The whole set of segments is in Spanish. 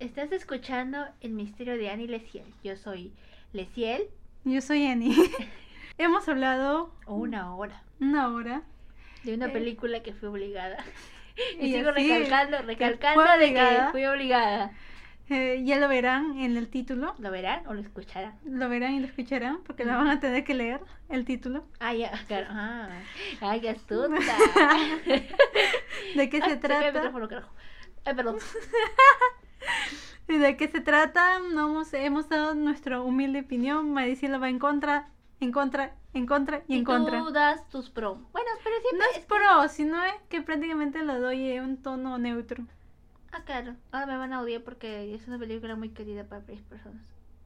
Estás escuchando El misterio de Annie Leciel. Yo soy Leciel. Yo soy Annie. Hemos hablado una hora una hora de una Eh. película que fui obligada. Y, Y sigo así, recalcando, recalcando de que fui obligada. Eh, ya lo verán en el título. ¿Lo verán o lo escucharán? Lo verán y lo escucharán porque la van a tener que leer el título. Ah, ya, claro. Ah, ay, qué astuta. ¿De qué se el trata? micrófono, carajo. Ay, perdón. ¿Y ¿De qué se trata? No hemos, dado nuestra humilde opinión. Maricela va en contra, en contra, en contra y en contra. tú das tus prom. Bueno, pero No siempre es pro, sino es que prácticamente lo doy en un tono neutro. Ah, claro. Ahora me van a odiar porque es una película muy querida para varias personas.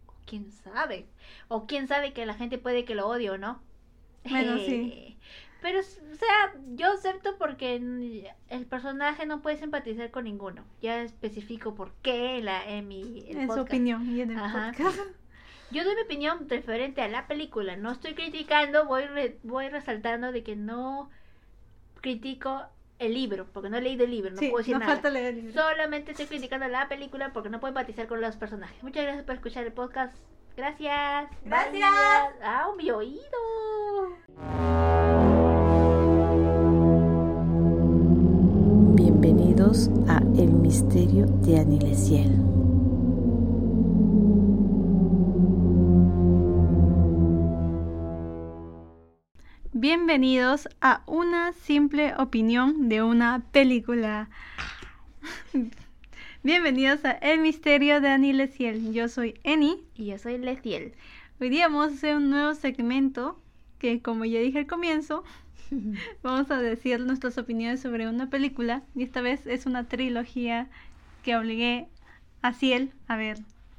O quién sabe. O quién sabe que la gente puede que lo odie o no. Bueno, sí. Pero, o sea, yo acepto porque el personaje no puede simpatizar con ninguno. Ya especifico por qué en, la, en mi el en su opinión y en el Ajá. podcast. Yo doy mi opinión referente a la película. No estoy criticando, voy, re- voy resaltando de que no critico el libro, porque no he leído el libro, no sí, puedo decir nos nada. falta leer el libro. Solamente estoy criticando la película porque no puedo empatizar con los personajes. Muchas gracias por escuchar el podcast. Gracias. Gracias. Ah, mi oído. Bienvenidos a El misterio de Anilesiel. Bienvenidos a una simple opinión de una película. Bienvenidos a El misterio de Annie Leciel. Yo soy Eni. Y yo soy Leciel. Hoy día vamos a hacer un nuevo segmento que, como ya dije al comienzo, vamos a decir nuestras opiniones sobre una película. Y esta vez es una trilogía que obligué a Ciel a ver.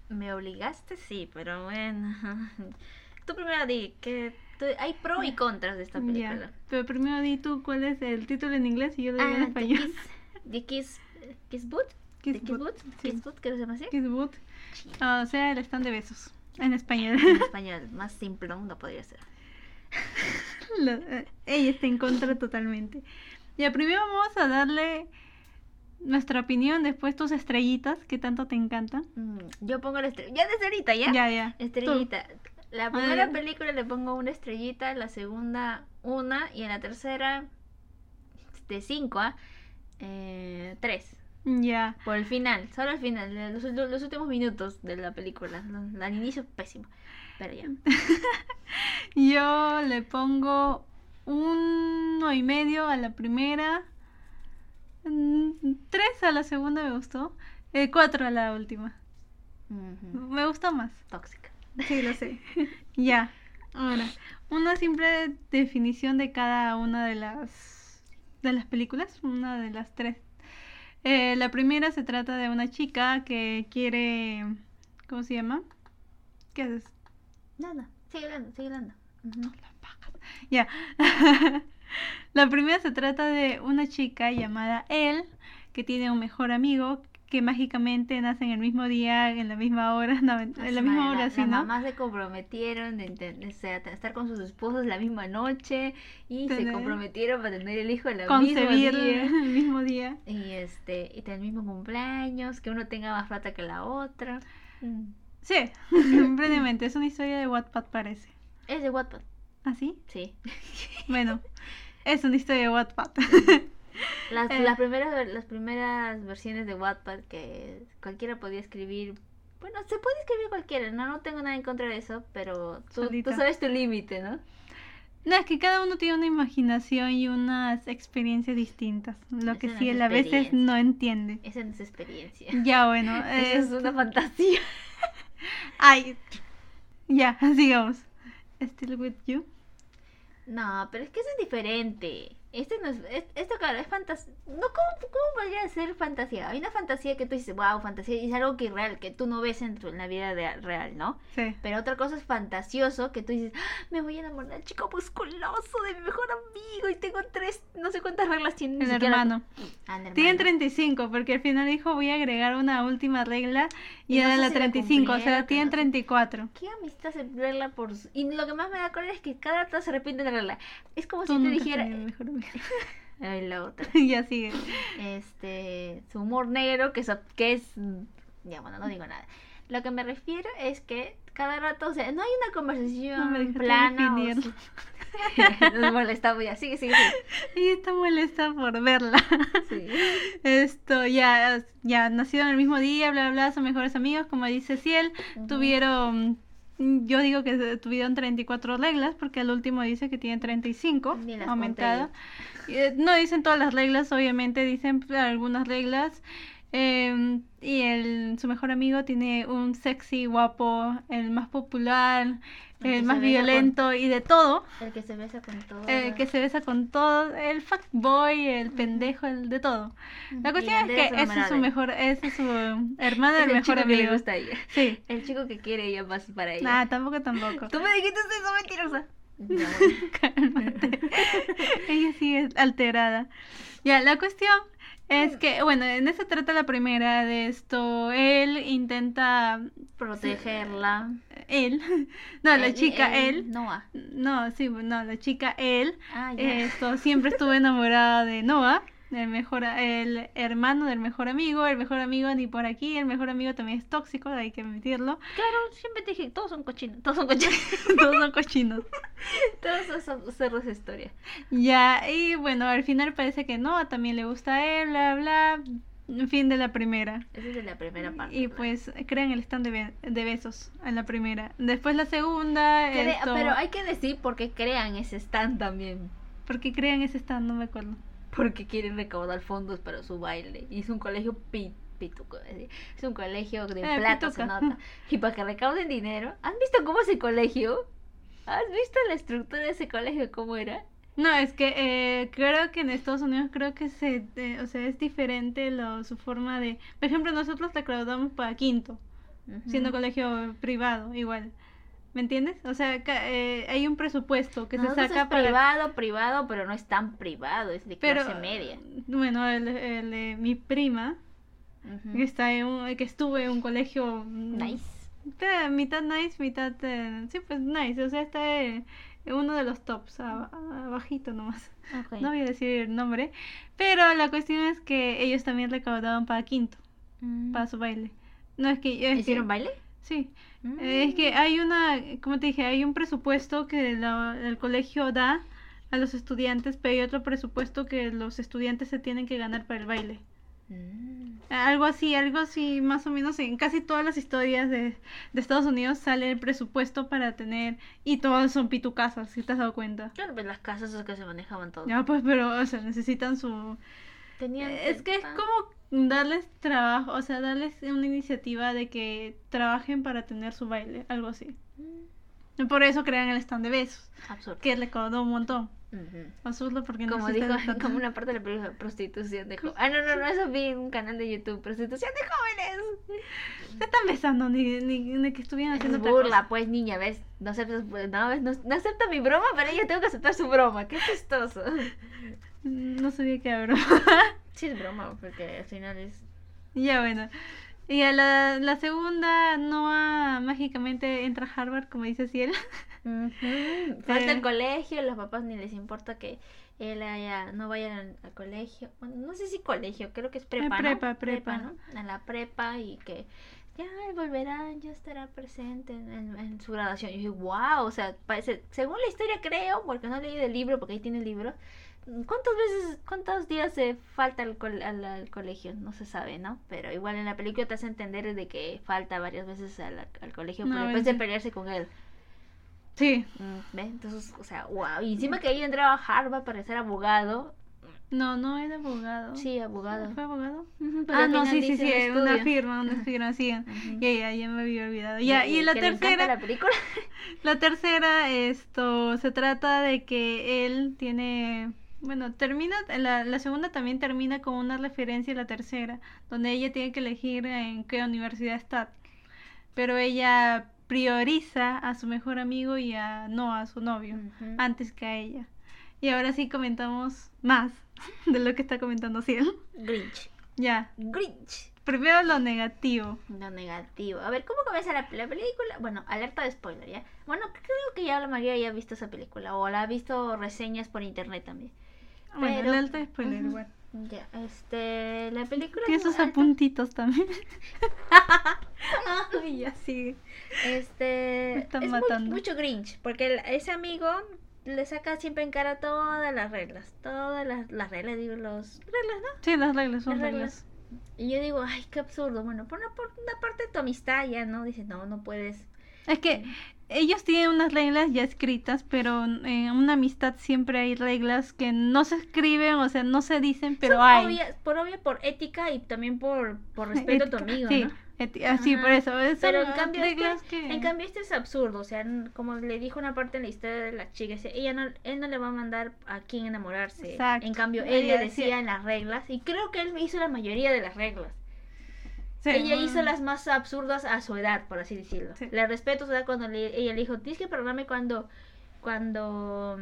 Me obligaste, sí, pero bueno. Tú primero di que hay pro y contras de esta película. Pero primero di tú cuál es el título en inglés y yo lo digo en Ah, The español. Kiss, The Kiss, Kiss Boot, Kiss The Kiss Boot, sí. Kiss Boot, creo que se llama así. Kiss Boot. Ah, o sea, el stand de besos. En español. En español, más simple no podría ser. Lo- eh, ella está en contra totalmente. Ya, primero vamos a darle nuestra opinión, después tus estrellitas que tanto te encantan. Mm, yo pongo la estrella. Ya desde ahorita, ¿ya? Ya, ya. Tú. Estrellita. La primera película le pongo una estrellita, la segunda una y en la tercera de cinco, ¿ah? Eh, tres. Ya. Por el final, solo el final, los, los últimos minutos de la película. Al inicio pésimo, pero ya. Yo le pongo uno y medio a la primera. mm, Tres a la segunda me gustó. eh, cuatro a la última. Me gustó más. Tóxica. Sí, lo sé. ya. Ahora, una simple definición de cada una de las de las películas, una de las tres. Eh, la primera se trata de una chica que quiere, ¿cómo se llama? ¿Qué haces? Nada, sigue hablando, sigue hablando. Ujú. Ya. La primera se trata de una chica llamada Elle que tiene un mejor amigo que mágicamente nace en el mismo día, en la misma hora, no, en la Las misma ma- hora, las sí, ¿no? mamás se comprometieron de, a estar con sus esposos la misma noche y se comprometieron para tener el hijo el mismo día. el mismo día. Y este, y tener el mismo cumpleaños, que uno tenga más plata que la otra. Mm. Sí, simplemente es una historia de Wattpad parece. Es de Wattpad, ¿Así? sí. Bueno, es una historia de Wattpad. Las, Eh. las primeras las primeras versiones de Wattpad que cualquiera podía escribir. Bueno, se puede escribir cualquiera, no, no tengo nada en contra de eso, pero tú, sabes tu límite, ¿no? No, es que cada uno tiene una imaginación y unas experiencias distintas, lo que Esa sí él a veces no entiende. Esa no es experiencia. Ya, bueno, Esa es una fantasía. Ay, ya, sigamos. Still with you. No, pero es que eso es diferente. Este no es, es- esto claro, es fantasía. No, ¿cómo, ¿cómo podría ser fantasía? Hay una fantasía que tú dices, wow, fantasía, y es algo que real, que tú no ves en, tu, en la vida de- real, ¿no? Sí. Pero otra cosa es fantasioso, que tú dices, "Ah, me voy a enamorar del chico musculoso de mi mejor amigo y tengo tres, no sé cuántas reglas tiene. El siquiera- hermano. Ah, el Tienen hermano. 35, porque al final dijo voy a agregar una última regla y Y no era la si la 35, o sea, tienen no sé. 34. ¿Qué amistad se regla por Y lo que más me da coraje es que cada rato se repite la regla. Es como Tú si te dijera... mejor. Ay, la otra. ya sigue. este su humor negro que es, que es Ya, bueno, no digo nada. Lo que me refiero es que cada rato, o sea, no hay una No conversación me dejaste plana. o sea- Nos molestamos ya, sigue, sigue, sigue. Ella está molesta por verla. Sí. Esto, ya, ya nacieron el mismo día, bla, bla, bla, son mejores amigos, como dice Ciel. Tuvieron, yo digo que tuvieron 34 reglas, porque al último dice que tienen 35, Ni las aumentado. Y, eh, No dicen todas las reglas, obviamente, dicen pues, algunas reglas. Eh, y el, su mejor amigo tiene un sexy, guapo, el más popular, El el más violento y de todo. El que se besa con todo. El que se besa con todo, el fuckboy, el pendejo, el de todo. La cuestión es que ese es su mejor, ese es su hermano Es del el mejor chico que le amigo. gusta a ella. Sí. El chico que quiere ella más para ella. Nah, tampoco, tampoco. Tú me dijiste eso, mentirosa. Ya, Cálmate. Ella sigue alterada. Ya, la cuestión es que, bueno, en eso trata la primera de esto. Él intenta. Protegerla. Él. No, la chica, él. Noah. No, sí, no, la chica, él. Ah, ya. Esto, siempre estuve enamorada de Noah, el mejor, el hermano del mejor amigo, el mejor amigo ni por aquí, el mejor amigo también es tóxico, hay que admitirlo. Claro, siempre te dije, todos son cochinos. Todos son cochinos. Todos son cochinos. todos son cerros de historia. Ya, y bueno, al final parece que Noah también le gusta a él, bla, bla, fin de la primera. Esa es de la primera parte. Y pues crean el stand de, be- de besos en la primera. Después la segunda, Cre- esto, Pero hay que decir por qué crean ese stand también. ¿por qué crean ese stand? No me acuerdo. Porque quieren recaudar fondos para su baile. Y es un colegio pi- pituco. es un colegio de Eh, plata, se nota. Y para que recauden dinero. ¿Han visto cómo es el colegio? ¿Has visto la estructura de ese colegio? ¿Cómo era? No, es que eh, creo que en Estados Unidos creo que se, eh, o sea, es diferente lo, su forma de, por ejemplo, nosotros recaudamos para quinto, siendo colegio privado, igual, ¿me entiendes? O sea, eh, hay un presupuesto que Nosotros se saca es para, privado, privado, pero no es tan privado, es de pero, clase media. bueno, el, el de mi prima que está en un, que estuvo en un colegio mm, Nice. eh, mitad nice, mitad, eh, sí, pues nice, o sea, está en uno de los tops, ab- abajito nomás. No voy a decir el nombre, pero la cuestión es que ellos también recaudaban para quinto, Mm. para su baile. No es que es que- ¿Hicieron baile? Sí, Mm. es que hay una, como te dije, hay un presupuesto que la- el colegio da a los estudiantes, pero hay otro presupuesto que los estudiantes se tienen que ganar para el baile. Mm. Algo así, algo así, más o menos en casi todas las historias de, de Estados Unidos sale el presupuesto para tener, y todas son pitucasas, si te has dado cuenta. Claro, pues las casas es que se manejaban todos. Ya, pues, pero, o sea, necesitan su... Tenían Es que es como darles trabajo, o sea, darles una iniciativa de que trabajen para tener su baile, algo así. mm, Por eso crean el stand de besos, Absurdo. que le costó un montón. Ujú. Absurdo porque no Como se está dijo, como una parte de la película, prostitución de jóvenes. Ah, no, no, no, eso vi en un canal de YouTube, prostitución de jóvenes. Se están besando, ni, ni, ni que estuvieran Es haciendo burla, cosa. pues, niña, ¿ves? No aceptas, pues, no, ¿ves? No, no acepta mi broma, pero yo tengo que aceptar su broma. Qué chistoso. No sabía que era broma. Sí es broma, porque al final es... Ya bueno. Y a la, la segunda, Noah mágicamente entra a Harvard, como dice Ciel. Ujú. Falta Eh. el colegio, los papás ni les importa que él haya, no vaya al, al colegio. Bueno, no sé si colegio, creo que es prepa, ¿no? prepa, prepa. ¿no? A la prepa y que ya él volverá, ya estará presente en, en- en su graduación. Y yo dije, wow, o sea, parece, según la historia creo, porque no leí el libro, porque ahí tiene el libro. ¿Cuántas veces, cuántos días se falta al, col- al- al colegio? No se sabe, ¿no? Pero igual en la película te hace entender de que falta varias veces al, al colegio No, después de pelearse con él. Sí. Mm, ¿Ves? Entonces, o sea, wow. Y encima que ella entraba a Harvard para ser abogado. No, no era abogado. Sí, abogado. ¿Fue abogado? Ah, no, sí, sí, sí, un una estudio. firma, una firma, sí. Ujú. Ya, ya, ya me había olvidado. Ya, y la tercera, la película. la tercera, esto, se trata de que él tiene, bueno, termina, la, la segunda también termina con una referencia a la tercera, donde ella tiene que elegir en qué universidad está. Pero ella prioriza a su mejor amigo y a no a su novio, antes que a ella. Y ahora sí comentamos más de lo que está comentando Ciel. Grinch. Ya, Grinch. primero lo negativo. Lo negativo. A ver, ¿cómo comienza la, la película? Bueno, alerta de spoiler, ¿ya? Bueno, creo que ya la mayoría ya ha visto esa película. O la ha visto reseñas por internet también. Bueno, Pero- el alto spoiler Ujú. igual. Ya, este, la película Tiene es sus muy alta. apuntitos también. Ay, ya sigue. Este, Me están es muy- matando. mucho Grinch, porque el- ese amigo le saca siempre en cara todas las reglas, todas las, las reglas, digo, los reglas, ¿no? Sí, las reglas son Las reglas. reglas. Y yo digo, ay, qué absurdo. Bueno, por una, por una parte de tu amistad ya, ¿no? Dice, no, no puedes. Es que ellos tienen unas reglas ya escritas, pero en una amistad siempre hay reglas que no se escriben, o sea, no se dicen, pero Son hay. obvias- por obvia, por ética y también por, por respeto a tu amigo, sí, ¿no? eti- sí, Ajá. por eso. es- Pero en cambio, reglas este, que... en cambio este es absurdo, o sea, como le dijo una parte en la historia de la chica, ella no, él no le va a mandar a quien enamorarse. Exacto. En cambio, él Ella le decía- decía en las reglas, y creo que él hizo la mayoría de las reglas. Sí, ella mm, hizo las más absurdas a su edad, por así decirlo. Sí. Le respeto su edad cuando le- ella le dijo, tienes que perdonarme cuando, cuando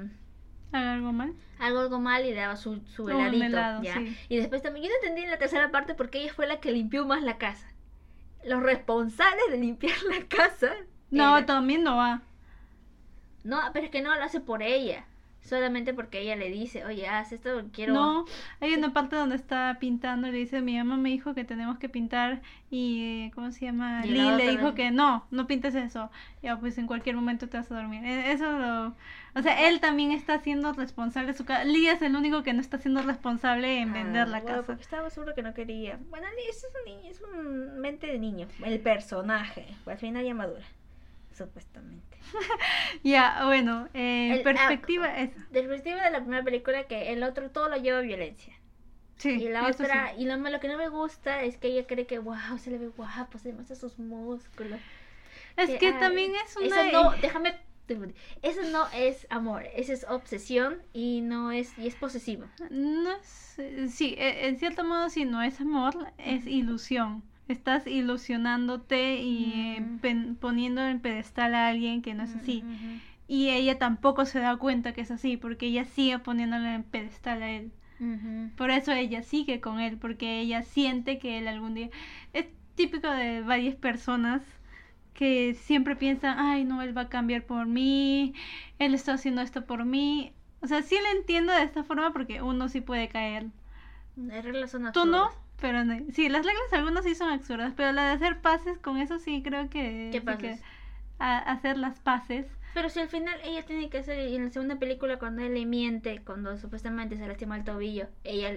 ¿Haga algo mal? hago algo mal y le daba su, su heladito. helado, ¿ya? sí. Y después también, yo no entendí en la tercera parte porque ella fue la que limpió más la casa. Los responsables de limpiar la casa. No, era- también no va. no, pero es que no lo hace por ella. Solamente porque ella le dice, oye, haz esto, quiero... No, hay una parte donde está pintando y le dice, mi mamá me dijo que tenemos que pintar y, ¿cómo se llama? Lee le dijo que no, no pintes eso. Ya, pues en cualquier momento te vas a dormir. E- Eso lo... O sea, él también está siendo responsable de su casa. Lee es el único que no está siendo responsable en vender la Ah, bueno, casa. Porque estaba seguro que no quería. Bueno, Lee, es un niño, es un mente de niño. El personaje. Al final ya madura. Supuestamente. Ya, bueno, eh, El- perspectiva ah, esa. Perspectiva de la primera película, que el otro todo lo lleva a violencia. Sí, y la otra, sí. y lo, lo que no me gusta es que ella cree que, wow, se le ve guapo, se demuestra sus músculos. Es que, que ay, también es una... Eso no, déjame. Eso no es amor, eso es obsesión y no es y es posesivo. No es, sí, e- en cierto modo sí, no es amor, es ilusión. Estás ilusionándote y eh, Mm. pen- poniendo en pedestal a alguien que no es así. Y ella tampoco se da cuenta que es así, porque ella sigue poniéndole en pedestal a él. Por eso ella sigue con él, porque ella siente que él algún día... Es típico de varias personas que siempre piensan, ay, no, él va a cambiar por mí, él está haciendo esto por mí. O sea, sí le entiendo de esta forma porque uno sí puede caer. Tú no. Pero no. Sí, las reglas algunas sí son absurdas, pero la de hacer pases con eso sí creo que... ¿Qué sí pases? que- a- hacer las paces. Pero si al final ella tiene que hacer, y en la segunda película cuando él le miente, cuando supuestamente se lastima el tobillo, ella,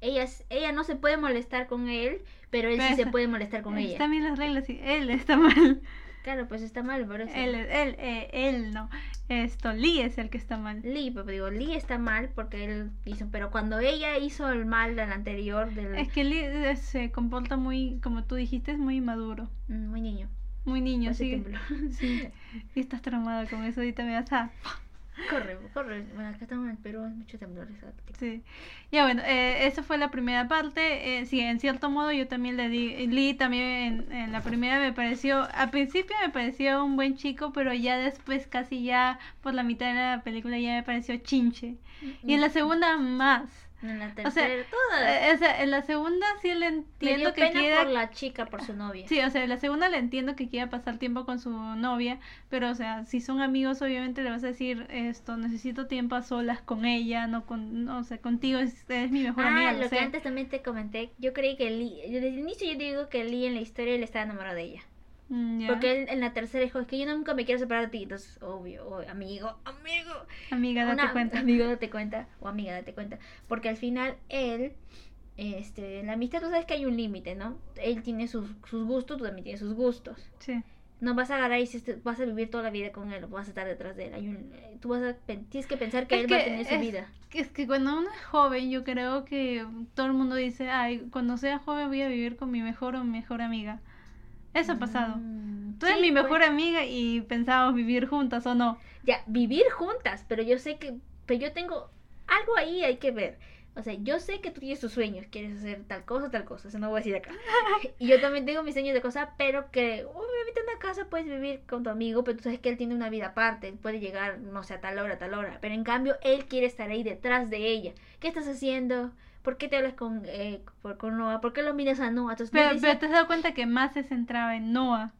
ella, ella no se puede molestar con él, pero él sí se puede molestar con ella. Bien las reglas y él está mal. Claro, pues está mal, por eso. Él, él, eh, él no. Esto, Lee es el que está mal. Lee, pero digo, Lee está mal porque él hizo, pero cuando ella hizo el mal del anterior, del Es que Lee eh, se comporta muy, como tú dijiste, es muy maduro. Mm, muy niño, Muy niño, sí. Sí. Y estás traumada con eso, ahorita me vas a... corre, corre, bueno, acá estamos en el Perú, hay mucho temblor esa película. Sí. Ya bueno, eh, esa fue la primera parte. Eh, sí, en cierto modo yo también le di... Lee también en, en la primera me pareció... Al principio me pareció un buen chico, pero ya después casi ya por la mitad de la película ya me pareció chinche. Y en la segunda más. En la O sea, tercera, todas. Eh, o sea, en la segunda sí le entiendo que quiera... por la chica, por su novia. Sí, o sea, en la segunda le entiendo que quiera pasar tiempo con su novia, pero o sea, si son amigos, obviamente le vas a decir esto, necesito tiempo a solas con ella, no con, no, o sea, contigo es, eres mi mejor amiga. Ah, lo lo que antes también te comenté, yo creí que Lee, desde el inicio yo digo que Lee en la historia él estaba enamorado de ella. Mm, ya. Porque él en la tercera dijo, es que yo nunca me quiero separar de ti. Entonces, obvio, amigo, amigo. Amiga, date Una- cuenta. Amigo, date cuenta. O amiga, date cuenta. Porque al final él, este, en la amistad tú sabes que hay un límite, ¿no? Él tiene sus, sus gustos, tú también tienes sus gustos. Sí. No vas a agarrar y vas a vivir toda la vida con él o vas a estar detrás de él. Hay un, eh, tú vas a, tienes que pensar que Es él va a que tener su es- vida. Es que cuando uno es joven, yo creo que todo el mundo dice, ay, cuando sea joven voy a vivir con mi mejor o mejor amiga. Eso ha pasado. Mm, Tú eres sí, mi pues. mejor amiga y pensábamos vivir juntas o no. ya, vivir juntas, pero yo sé que, pero yo tengo algo ahí hay que ver. O sea, yo sé que tú tienes tus sueños, quieres hacer tal cosa, tal cosa, eso no voy a decir acá. y yo también tengo mis sueños de cosas, pero que obviamente en una casa puedes vivir con tu amigo, pero tú sabes que él tiene una vida aparte, él puede llegar, no sé, a tal hora, a tal hora, pero en cambio él quiere estar ahí detrás de ella. ¿Qué estás haciendo? ¿Por qué te hablas con, eh, por- con Noah? ¿Por qué lo miras a Noah? Entonces, Pero, decía, pero te has dado cuenta que más se centraba en Noah.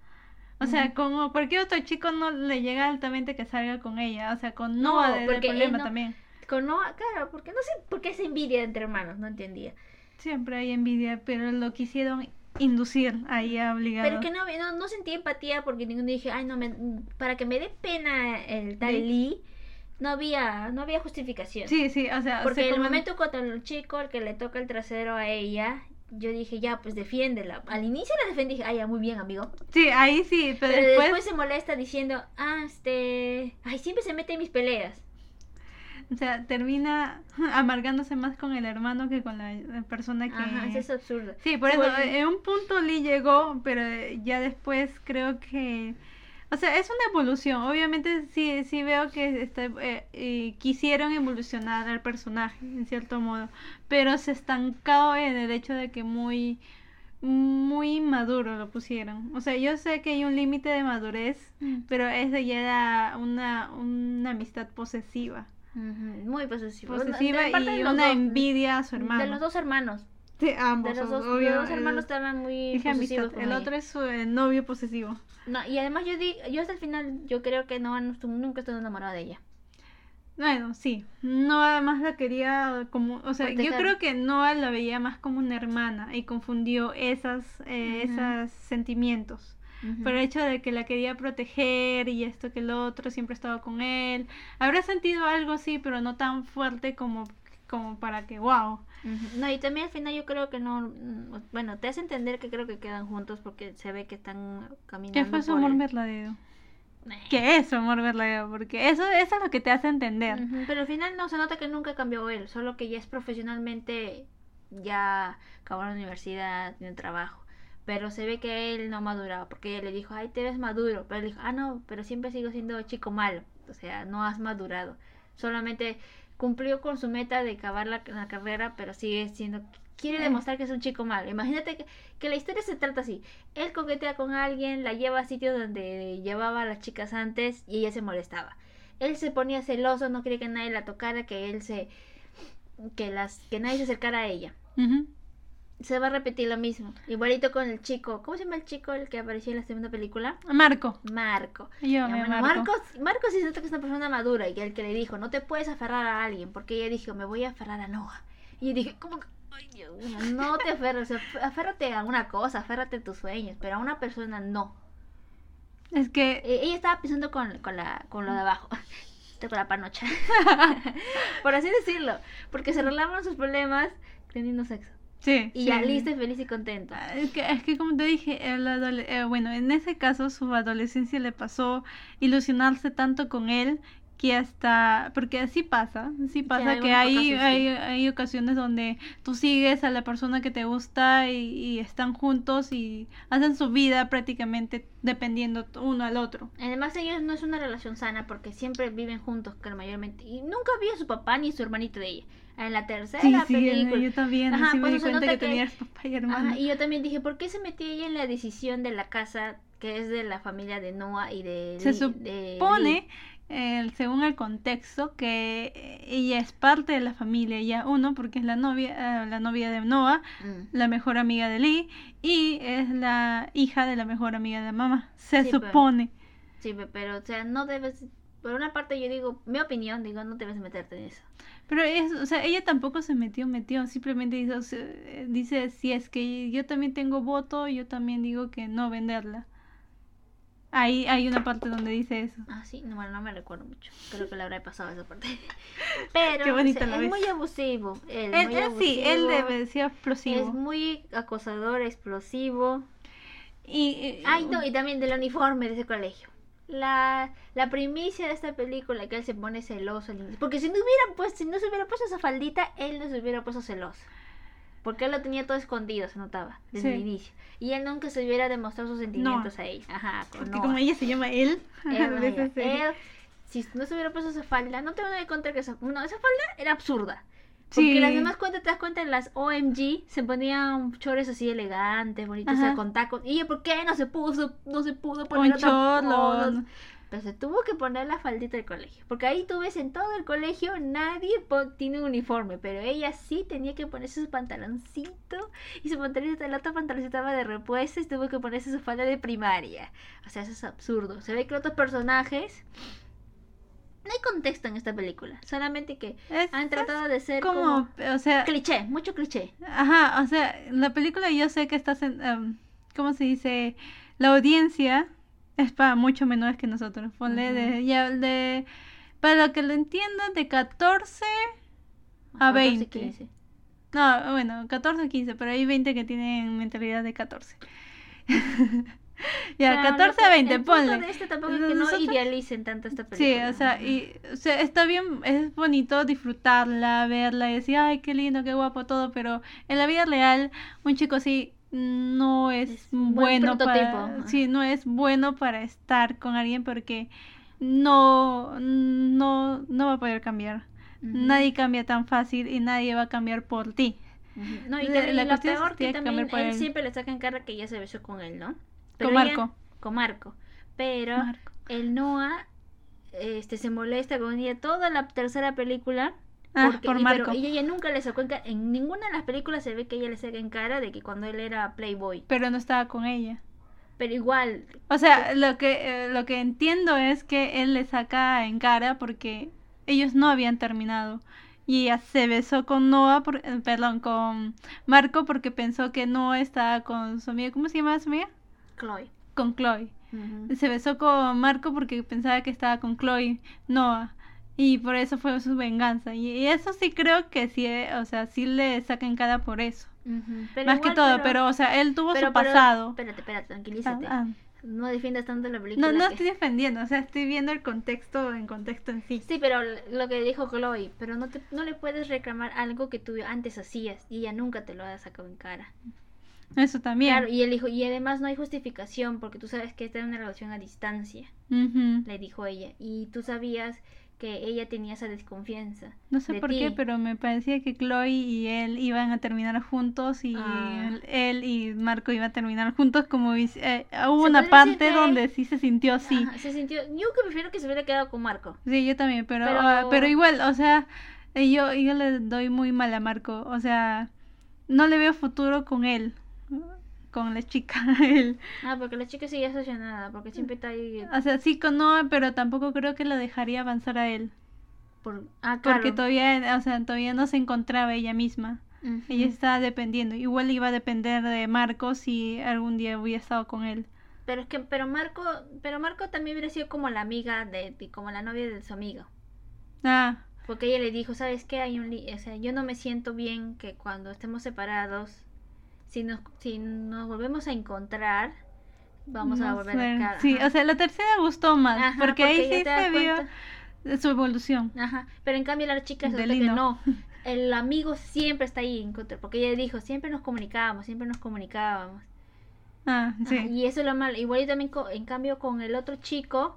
O sea, Ujú. como cualquier otro chico no le llega altamente que salga con ella. O sea, con No, Noah porque él problema no- también. Con Noah, claro, porque no sé por qué esa envidia entre hermanos, no entendía. Siempre hay envidia, pero lo quisieron inducir ahí a obligado. Pero que no, no, no sentí empatía porque ninguno dije, ay, no, me, para que me dé pena el tal Sí. Lee, no había, no había justificación. Sí, sí, o sea, Porque en el momento cuando el chico, el que le toca el trasero a ella, yo dije, ya, pues defiéndela. Al inicio la defendí, dije, ay, ya, muy bien, amigo. Sí, ahí sí, pero, Pero después, después se molesta diciendo, ah, este, ay, siempre se mete en mis peleas. o sea, termina amargándose más con el hermano que con la, persona que... Ajá, eso es absurdo. Sí, por eso, en un punto Lee llegó, pero ya después creo que... O sea, es una evolución. Obviamente sí, sí veo que está, eh, eh, quisieron evolucionar al personaje, en cierto modo, pero se estancó en el hecho de que muy muy maduro lo pusieron. O sea, yo sé que hay un límite de madurez, pero eso ya era una, una amistad posesiva. Muy. Posesiva De de y una dos- envidia a su hermano. De los dos hermanos. Sí, ambos. De los dos, obvio, los dos el- hermanos estaban muy posesivos El ella. otro es su eh, novio posesivo. No, y además yo di, yo hasta el final, yo creo que no, no nunca estuve enamorada de ella. Bueno, sí. Noah más la quería como, o sea, yo creo que Noah la veía más como una hermana y confundió esas, eh, esos sentimientos. Ujú. Por el hecho de que la quería proteger y esto que el otro siempre estaba con él. Habrá sentido algo así, pero no tan fuerte como, como para que, wow. No, y también al final yo creo que no, mm, bueno, te hace entender que creo que quedan juntos porque se ve que están caminando. ¿Qué fue su amor el- verdadero? ¿Qué es su amor verdadero? Porque eso, eso es lo que te hace entender. Pero al final no se nota que nunca cambió él, solo que ya es profesionalmente, ya acabó la universidad, tiene trabajo. Pero se ve que él no maduraba, porque ella le dijo, ay, te ves maduro. Pero él dijo, ah, no, pero siempre sigo siendo chico malo. O sea, no has madurado. Solamente cumplió con su meta de acabar la, la carrera, pero sigue siendo... Quiere Eh. demostrar que es un chico malo. Imagínate que, que la historia se trata así. Él coquetea con alguien, la lleva a sitios donde llevaba a las chicas antes y ella se molestaba. Él se ponía celoso, no quería que nadie la tocara, que él se... que las que nadie se acercara a ella. Ujú. Se va a repetir lo mismo. Igualito con el chico. ¿Cómo se llama el chico el que apareció en la segunda película? Marco. Marco. Yo me bueno, Marco. Marcos, Marcos sí se nota que es una persona madura y que el que le dijo, no te puedes aferrar a alguien, porque ella dijo, me voy a aferrar a Noah. Y yo dije, ¿cómo que? Ay, Dios no te aferres, aférrate a una cosa, aférrate a tus sueños, pero a una persona no. Es que Eh, ella estaba pensando con, con, la, con lo de abajo, con la panocha, por así decirlo, porque se arreglaban sus problemas teniendo sexo. Sí. Y sí, ya feliz y contento. Ah, Es que, es que como te dije, el eh, bueno, en ese caso su adolescencia le pasó ilusionarse tanto con él que hasta, porque así pasa, así pasa hay que hay, casos, sí. hay, hay ocasiones donde tú sigues a la persona que te gusta y, y están juntos y hacen su vida prácticamente dependiendo uno al otro. Además ellos no es una relación sana porque siempre viven juntos, que mayormente. Y nunca vi a su papá ni a su hermanito de ella. En la tercera Sí, sí, película. yo también, Ajá, me pues, di cuenta que, que- tenías papá y hermano. Ajá, y yo también dije, ¿por qué se metió ella en la decisión de la casa que es de la familia de Noah y de Se Lee- de supone, eh, según el contexto, que ella es parte de la familia, ya uno, porque es la novia, eh, la novia de Noah, Mm. la mejor amiga de Lee, y es la hija de la mejor amiga de la mamá. Se Sí, pero- supone. Sí, pe- pero, o sea, no debes. Por una parte, yo digo, mi opinión, digo, no debes meterte en eso. Pero es, o sea, ella tampoco se metió, metió, simplemente dice, o sea, eh, dice, si es que yo también tengo voto, yo también digo que no venderla. Ahí hay una parte donde dice eso. Ah, sí, no, bueno, no me recuerdo mucho. Creo que le habré pasado esa parte. Pero Qué bonita o sea, es muy abusivo. Él, Él, muy él sí, él abusivo, debe ser explosivo. Es muy acosador, explosivo. Y, y- Ay, no, y también del uniforme de ese colegio. La, la primicia de esta película que él se pone celoso al inicio. Porque si no hubiera puesto, si no se hubiera puesto esa faldita, él no se hubiera puesto celoso. Porque él lo tenía todo escondido, se notaba, desde Sí. el inicio. Y él nunca se hubiera demostrado sus sentimientos a ella. Ajá, con Porque como ella se llama él, Él, se- él, si no se hubiera puesto esa falda, no te voy a cuenta que esa, no, esa falda era absurda. Sí. Porque las demás cuentas, te das cuenta, en las OMG se ponían chores así elegantes, bonitos, o sea, con tacos. Y ella, ¿por qué no se puso, no se pudo poner Un otra chorlo. Pero se tuvo que poner la faldita del colegio. Porque ahí tú ves en todo el colegio, nadie tiene un uniforme. Pero ella sí tenía que ponerse su pantaloncito. Y su pantaloncito, el otro pantaloncito estaba de repuesto. Y tuvo que ponerse su falda de primaria. O sea, eso es absurdo. Se ve que otros personajes no hay contexto en esta película. Solamente que Es- han tratado de ser como, como, o sea, cliché, mucho cliché. Ajá, o sea, la película yo sé que está, en, em, ¿cómo se dice? La audiencia es para mucho menores que nosotros. Ponle de, ya, de, para lo que lo entiendan, de 14 a 14, 20. 15. No, bueno, 14 15, pero hay 20 que tienen mentalidad de 14. ya, Claro, 14 lo a que- 20, el punto ponle. de este tampoco es que no Nosotros- idealicen tanto esta Sí, película. o sea, y, o sea, está bien, es bonito disfrutarla, verla y decir, ay, qué lindo, qué guapo todo, pero en la vida real, un chico así no es, Es bueno para, sí, no es bueno para estar con alguien porque no, no, no va a poder cambiar. Ujú. Nadie cambia tan fácil y nadie va a cambiar por ti. Ujú. No, y, La- también- la y lo cuestión es peor que que también él él. siempre le saca en cara que ella se besó con él, ¿no? Con ella- Marco. con Marco. Pero el Noah este, se molesta con ella toda la tercera película. Ah, porque- por y- pero- Marco. y ella nunca le sacó en cara. En ninguna de las películas se ve que ella le saca en cara de que cuando él era Playboy. Pero no estaba con ella. Pero igual, O sea, lo que, eh, lo que entiendo es que él le saca en cara porque ellos no habían terminado. Y ella se besó con Noah, por- eh, perdón, con Marco porque pensó que Noah estaba con su amiga. ¿Cómo se llama su amiga? Chloe. Con Chloe. Se besó con Marco porque pensaba que estaba con Chloe, Noah. Y por eso fue su venganza. Y, y eso sí creo que sí, eh, o sea, sí le saca en cara por eso. Pero Más que todo, pero, o sea, él tuvo pero- su pero- pasado. Espérate, espérate, Ah, tranquilízate. ah. No defiendas tanto la película. No, no que- estoy defendiendo, o sea, estoy viendo el contexto en contexto en sí. Sí, pero lo que dijo Chloe, pero no, te, no le puedes reclamar algo que tú antes hacías y ella nunca te lo ha sacado en cara. Eso también. Claro, y él dijo, y además no hay justificación porque tú sabes que esta es una relación a distancia, le dijo ella, y tú sabías que ella tenía esa desconfianza. No sé de por qué, pero me parecía que Chloe y él iban a terminar juntos y Ah. él, él y Marco iban a terminar juntos como eh, hubo una parte donde sí se sintió así. Se sintió, yo que prefiero que se hubiera quedado con Marco. Sí, yo también, pero, Pero- ah, pero igual, o sea, yo, yo le doy muy mal a Marco, o sea, no le veo futuro con él, con la chica, él. Ah, porque la chica sigue asociada, porque siempre está ahí O sea, sí con Noah, pero tampoco creo que lo dejaría avanzar a él. por... Ah, claro. Porque todavía, o sea, todavía no se encontraba ella misma. Ella estaba dependiendo. Igual iba a depender de Marco si algún día hubiera estado con él. Pero es que, pero Marco, pero Marco también hubiera sido como la amiga de, de- como la novia de su amiga. Ah, Porque ella le dijo, ¿sabes qué? Hay un li- o sea, yo no me siento bien que cuando estemos separados, si nos, si nos volvemos a encontrar, vamos a volver sé. a cara. Sí, o sea, la tercera gustó más. Ajá, porque, ahí sí se vio su evolución. Ajá, pero en cambio la chica se que no. El amigo siempre está ahí en contra, porque ella dijo, siempre nos comunicábamos, siempre nos comunicábamos. Ah, sí. Ajá, y eso es lo malo. Igual yo también, en cambio, con el otro chico,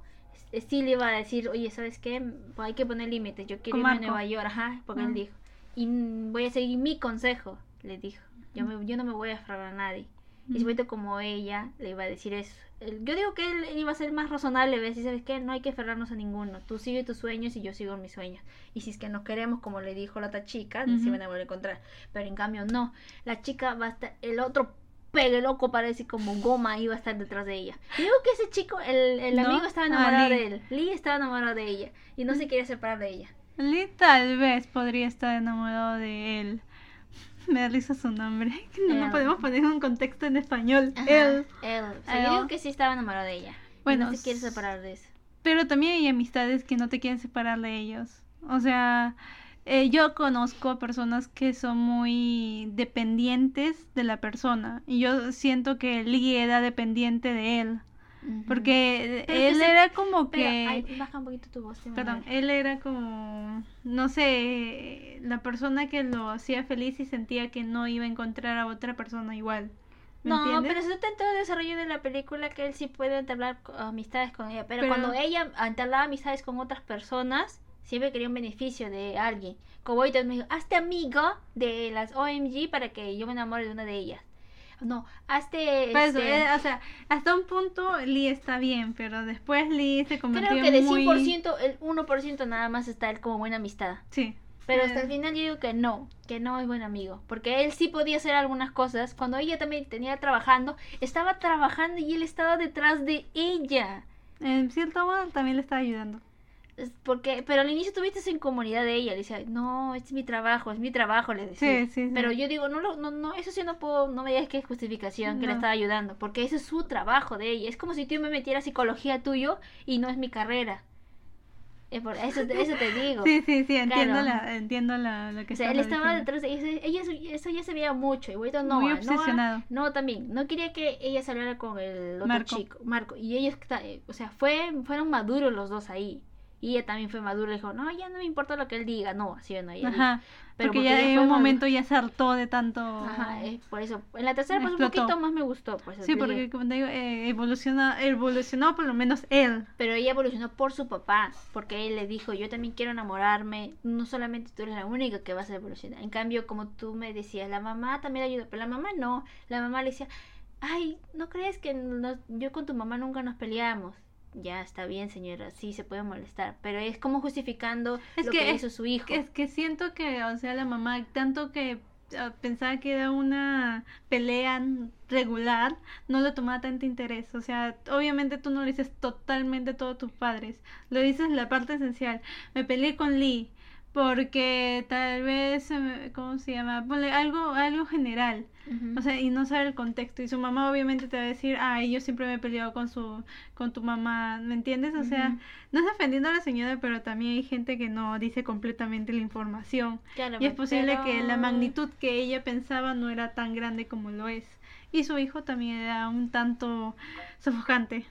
sí le iba a decir, oye, ¿sabes qué? Pues hay que poner límites. Yo quiero irme a. Nueva York, ajá, porque Ah. él dijo. Y voy a seguir mi consejo, le dijo. Yo, me- yo no me voy a aferrar a nadie. Y Mm. supuesto como ella le iba a decir eso. Yo digo que él iba a ser más razonable, a decir, ¿sabes qué? No hay que aferrarnos a ninguno. Tú sigue tus sueños y yo sigo mis sueños. Y si es que nos queremos, como le dijo la otra chica, se Ujú. van a volver a encontrar. Pero en cambio, no. La chica va a estar, el otro pegue loco parece como goma iba a estar detrás de ella. Y digo que ese chico, el, el ¿No? amigo estaba Ah, enamorado Lee. de él. Lee estaba enamorado de ella. Y no se quería separar de ella. Lee tal vez podría estar enamorado de él. Me da risa su nombre. No, no podemos poner un contexto en español. Ajá, Él. Él. O sea, yo digo que sí estaba enamorado de ella. Bueno, no se quiere separar de eso. Pero también hay amistades que no te quieren separar de ellos. O sea, eh, yo conozco a personas que son muy dependientes de la persona. Y yo siento que Lee era dependiente de él. Porque Pero él era como que... ay, baja un poquito tu voz. Perdón, él era como, no sé, la persona que lo hacía feliz y sentía que no iba a encontrar a otra persona igual. ¿Me No, entiendes? pero eso está en todo el desarrollo de la película que él sí puede entablar amistades con ella. Pero, Pero- cuando ella entablaba amistades con otras personas, siempre quería un beneficio de alguien. Como ahorita me dijo, hazte amigo de las OMG para que yo me enamore de una de ellas. No, hazte... Por eso, este, eh, o sea, hasta un punto Lee está bien, pero después Lee se convirtió creo que de en muy... 100%, el 1% nada más está él como buena amistad. Sí. Pero Eh, hasta el final yo digo que no, que no es buen amigo. Porque él sí podía hacer algunas cosas. Cuando ella también tenía trabajando, estaba trabajando y él estaba detrás de ella. En cierto modo también le está ayudando. Porque, pero al inicio tuviste esa incomodidad de ella, le decía, no, este es mi trabajo, es mi trabajo, le decía. Sí, sí, sí. Pero yo digo, no, lo- no, no, eso sí no puedo, no me digas que es justificación, que le estaba ayudando, porque ese es su trabajo de ella. Es como si tú me metieras psicología tuyo y no es mi carrera. Eso, eso te digo. Sí, sí, sí, entiendo, Claro. la, entiendo la, lo que O sea, él estaba diciendo. detrás de ella, ella, eso ya se veía mucho, y ahorita no. Muy Noah- obsesionado. No, también, no quería que ella saliera con el otro Marco. chico, Marco, y ellos, eh, o sea, fue, fueron maduros los dos ahí. Y ella también fue madura, dijo, no, ya no me importa lo que él diga, no, así no. ella. Ajá, Pero porque ya en un madu- momento ya se hartó de tanto... Ajá, es por eso. En la tercera, pues un Explotó. poquito más me gustó. Pues, Sí, te porque digo. como te digo, eh, evoluciona, evolucionó por lo menos él. Pero ella evolucionó por su papá, porque él le dijo, yo también quiero enamorarme, no solamente tú eres la única que vas a evolucionar. En cambio, como tú me decías, la mamá también ayuda, pero la mamá no. La mamá le decía, ay, ¿no crees que nos- yo con tu mamá nunca nos peleamos? Ya, está bien, señora, sí se puede molestar, pero es como justificando Es lo que hizo su hijo. Es que siento que, o sea, la mamá, tanto que ah, pensaba que era una pelea regular, no le tomaba tanto interés. O sea, obviamente tú no lo dices totalmente a todos tus padres, lo dices la parte esencial. Me peleé con Lee porque tal vez, ¿cómo se llama? Ponle algo, algo general. O sea, y no sabe el contexto. Y su mamá obviamente te va a decir, ay, yo siempre me he peleado con su, con tu mamá, ¿me entiendes? O sea, no es defendiendo a la señora, pero también hay gente que no dice completamente la información. Claro, Y es posible pero- que la magnitud que ella pensaba no era tan grande como lo es. Y su hijo también era un tanto sofocante.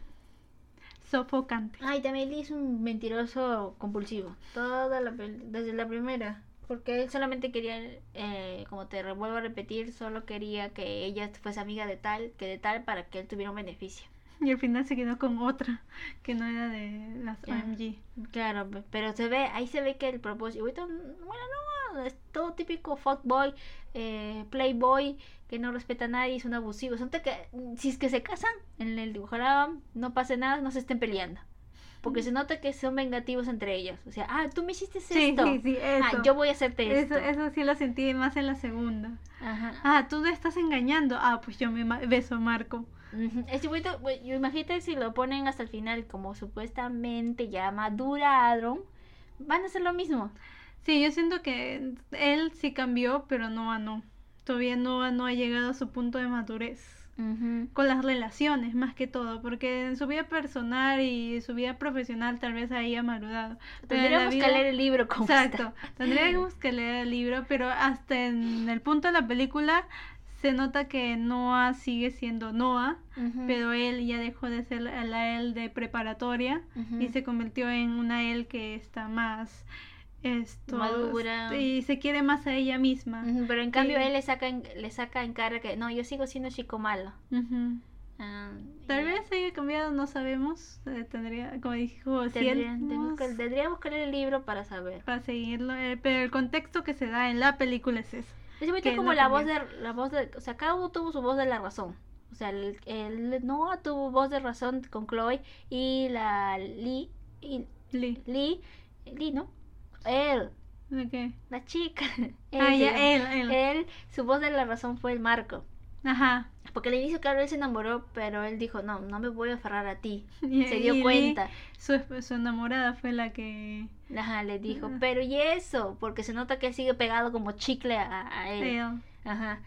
Sofocante. Ay, también Lee es un mentiroso compulsivo. Toda la desde la primera. Porque él solamente quería, eh, como te vuelvo a repetir, solo quería que ella fuese amiga de tal, que de tal, para que él tuviera un beneficio. Y al final se quedó con otra, que no era de las Ya. OMG. Claro, pe- pero se ve, ahí se ve que el propósito, ahorita, bueno, no, es todo típico fuckboy, eh, playboy, que no respeta a nadie, es un abusivo. Son que, si es que se casan en el animado, no pase nada, no se estén peleando. Porque se nota que son vengativos entre ellos. O sea, ah, tú me hiciste Sí, esto. sí, sí, eso. Ah, yo voy a hacerte esto. Eso, eso sí lo sentí más en la segunda. Ajá. Ah, tú me estás engañando. Ah, pues yo me beso a Marco. Güey, yo imagínate si lo ponen hasta el final, como supuestamente ya maduraron, van a hacer lo mismo. Sí, yo siento que él sí cambió, pero Noah no. Todavía Noah no ha llegado a su punto de madurez. Ujú. Con las relaciones, más que todo. Porque en su vida personal y su vida profesional tal vez ahí ha madurado. Tendríamos vida- que leer el libro como Exacto. Tendríamos que leer el libro, pero hasta en el punto de la película se nota que Noah sigue siendo Noah, pero él ya dejó de ser la él de preparatoria y se convirtió en una él que está más esto Madura. y se quiere más a ella misma. Pero en cambio Sí. él le saca en, le saca en cara que no, yo sigo siendo chico malo. Ah, Tal vez haya cambiado, no sabemos. eh, tendría, como dijo que- tendríamos que leer el libro para saber. para seguirlo, eh, pero el contexto que se da en la película es eso. Que como no la voz de la voz de, o sea, cada uno tuvo su voz de la razón. O sea, el, el Noah tuvo voz de razón con Chloe y la Lee y Lee. Lee, Lee, ¿no? Él, ¿De qué? la chica. Ah, ya, él. Él, su voz de la razón fue el Marco. Ajá. Porque al inicio, claro, él se enamoró, pero él dijo, no, no me voy a aferrar a ti. Y- Se dio cuenta. su, su enamorada fue la que... Ajá, le dijo, pero ¿y eso? Porque se nota que él sigue pegado como chicle a, a él. Ajá.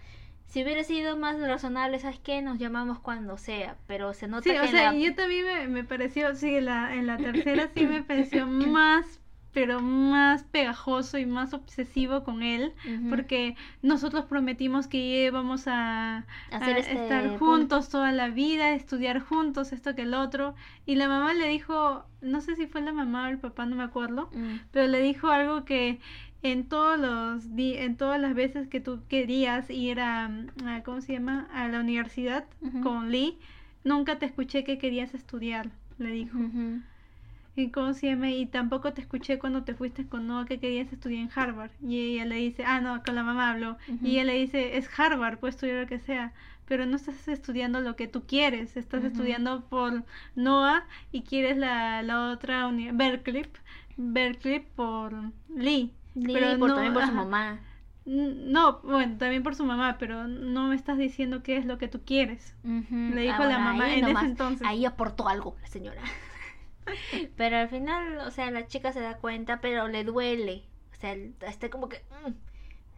Si hubiera sido más razonable, ¿sabes qué? Nos llamamos cuando sea, pero se nota Sí, que o sea, la- yo también me, me pareció, sí, la, en la tercera sí me pareció más, pero más pegajoso y más obsesivo con él, porque nosotros prometimos que íbamos a, Hacer a este estar punto. juntos toda la vida, estudiar juntos, esto que el otro, y la mamá le dijo, no sé si fue la mamá o el papá, no me acuerdo, Mm. pero le dijo algo que en todos los di- en todas las veces que tú querías ir a, a- ¿cómo se llama? a la universidad con Lee, nunca te escuché que querías estudiar, le dijo. ¿Y cómo se llama? Y tampoco te escuché cuando te fuiste con Noah que querías estudiar en Harvard. Y ella le dice, ah, no, con la mamá habló. Y ella le dice, es Harvard, puedes estudiar lo que sea. Pero no estás estudiando lo que tú quieres, estás estudiando por Noah y quieres la, la otra Berkeley, Berkeley por Lee. Lee, Pero por, no, también por su mamá. No, bueno, también por su mamá, pero no me estás diciendo qué es lo que tú quieres. Le dijo Ah, la bueno, mamá en ese entonces. Ahí aportó algo la señora. Pero al final, o sea, la chica se da cuenta, pero le duele. O sea, está como que... mm.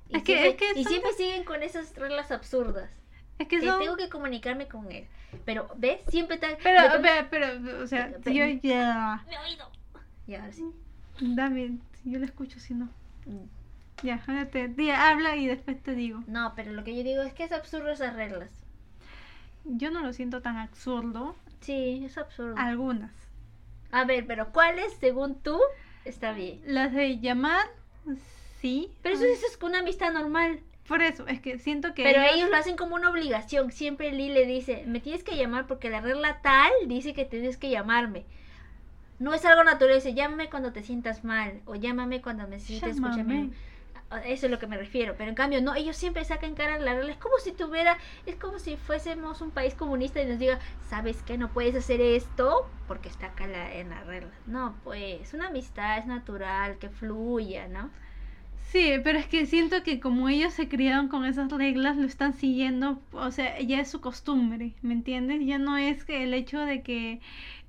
Y, Es que- siempre, es que y siempre siguen con esas reglas absurdas. Es que son... tengo que comunicarme con él. Pero, ¿ves? Siempre está... Pero, pero, pero, o sea, Pero- yo ya... me he oído. Y ahora sí. Dame, yo lo escucho, si no. Mm. Ya, ahora te, di- habla y después te digo. No, pero lo que yo digo es que es absurdo esas reglas. Yo no lo siento tan absurdo. Sí, es absurdo. Algunas. A ver, pero ¿cuáles, según tú, está bien? Las de llamar, sí. Pero eso, eso es una amistad normal. Por eso, es que siento que Pero ellos- ellos lo hacen como una obligación. Siempre Lee le dice, me tienes que llamar porque la regla tal dice que tienes que llamarme. No es algo natural, dice, llámame cuando te sientas mal o llámame cuando necesites Llámame. escucharme. Eso es lo que me refiero. Pero en cambio, no, ellos siempre sacan cara a la regla. Es como si tuviera, es como si fuésemos un país comunista y nos diga, ¿sabes qué? No puedes hacer esto porque está acá en la regla. No, pues, una amistad es natural, que fluya, ¿no? Sí, pero es que siento que como ellos se criaron con esas reglas, lo están siguiendo, o sea, ya es su costumbre, ¿me entiendes? Ya no es que el hecho de que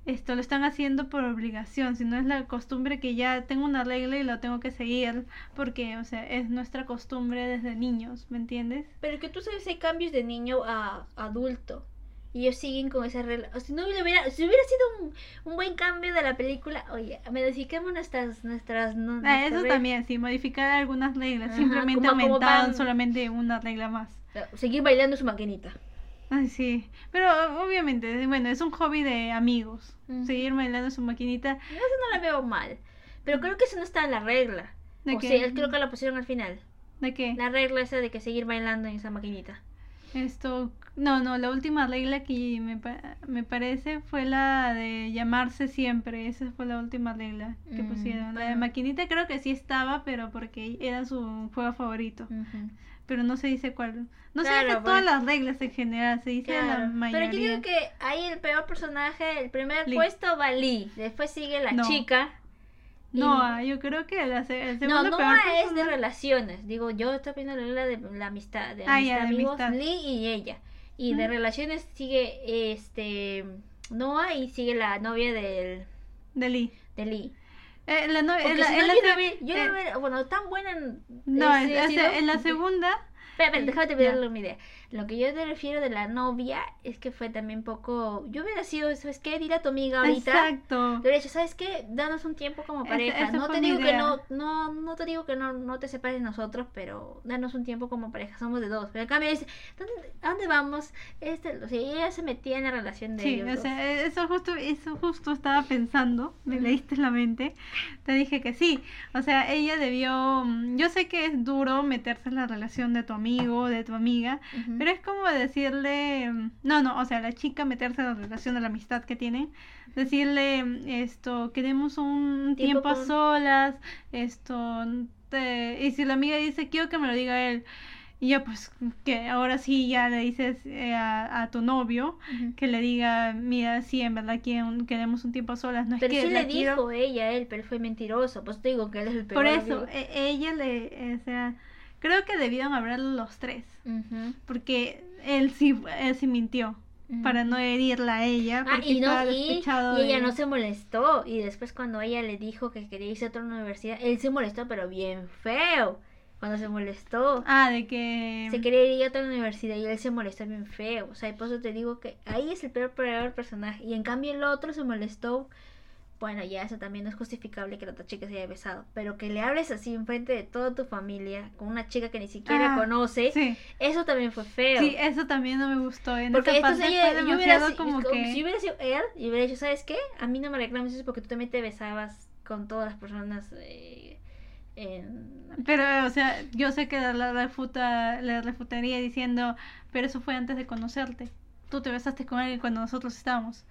esto lo están haciendo por obligación, sino es la costumbre que ya tengo una regla y la tengo que seguir, porque, o sea, es nuestra costumbre desde niños, ¿me entiendes? Pero que tú sabes, hay cambios de niño a adulto. Y ellos siguen con esa regla. O si no hubiera, si hubiera sido un, un buen cambio de la película, oye, modifiquemos nuestras, nuestras, no, Ah, nuestras eso también, sí, modificar algunas reglas, Ajá, simplemente van- solamente una regla más. Seguir bailando su maquinita. Ay, sí, pero obviamente, bueno, es un hobby de amigos, seguir bailando su maquinita. Eso no la veo mal. Pero creo que eso no está en la regla. ¿De o qué? sea, creo que la pusieron al final. ¿De qué? La regla esa de que seguir bailando en esa maquinita. Esto, no, no, la última regla que me, pa- me parece fue la de llamarse siempre. Esa fue la última regla que Mm, pusieron. La de maquinita creo que sí estaba, pero porque era su juego favorito. Pero no se dice cuál. No se Claro, dice pues. todas las reglas en general, se dice la mayoría. Pero yo digo que ahí el peor personaje, el primer Lee. puesto va Lee. Después sigue la No. chica. No, ah, yo creo que la se- el segundo No, peor Noah es de relaciones. Digo, yo estoy viendo la regla de la amistad, de Ah, amistad, ya, de amigos, amistad. Lee y ella. Y de relaciones sigue este Noah y sigue la novia del, de Lee. de Lee. Eh, la no- en la- si en no, la yo se- no vi- yo no eh, vi- bueno, tan buena. en- no, en la segunda Espera, espera, déjame Ya. terminar una idea. Lo que yo te refiero de la novia es que fue también poco. Yo hubiera sido, ¿sabes qué? Dile a tu amiga ahorita. Exacto. Le hubiera dicho, ¿sabes qué? Danos un tiempo como pareja. no te digo que no, no, no te digo que no, no te separes de nosotros, pero danos un tiempo como pareja. Somos de dos. Pero en cambio dice, ¿dónde, ¿a dónde vamos? Este, o sea, ella se metía en la relación de Sí, ellos. o sea, eso justo, eso justo estaba pensando, me Ujú. leíste la mente, te dije que sí, o sea, ella debió, mm, yo sé que es duro meterse en la relación de tu amigo, de tu amiga, Pero es como decirle, mm, no, no, o sea, la chica meterse en la relación de la amistad que tienen, decirle mm, esto, queremos un Tiempo tiempo a solas, esto, te- y si la amiga dice, quiero que me lo diga él, y ya pues que ahora sí ya le dices eh, a, a tu novio, que le diga, mira, sí, en verdad quieren- queremos un tiempo a solas, no es Pero que sí le quiero- dijo ella a él, pero fue mentiroso. Pues te digo que él es el peor. Por eso, amigo. e- ella le, eh, o sea, creo que debieron hablar los tres, porque él sí, él sí mintió, para no herirla a ella, Ah, porque y, no, y, ella de- no se molestó. Y después cuando ella le dijo que quería irse a otra universidad, él se molestó, pero bien feo. Cuando se molestó. Ah, de que... Se quería ir a otra universidad y él se molestó bien feo. O sea, y por eso te digo que ahí es el peor, peor personaje. Y en cambio el otro se molestó. Bueno, ya eso también no es justificable que la otra chica se haya besado. Pero que le hables así enfrente de toda tu familia, con una chica que ni siquiera Ah, conoce, Sí, eso también fue feo. sí, eso también no me gustó. En Porque entonces parte ella, fue yo hubiera, como que... si hubiera sido él, y hubiera dicho, ¿sabes qué? A mí no me reclames eso porque tú también te besabas con todas las personas eh, en- Pero, o sea, yo sé que la refuta, la refutaría diciendo, pero eso fue antes de conocerte. Tú te besaste con alguien cuando nosotros estábamos.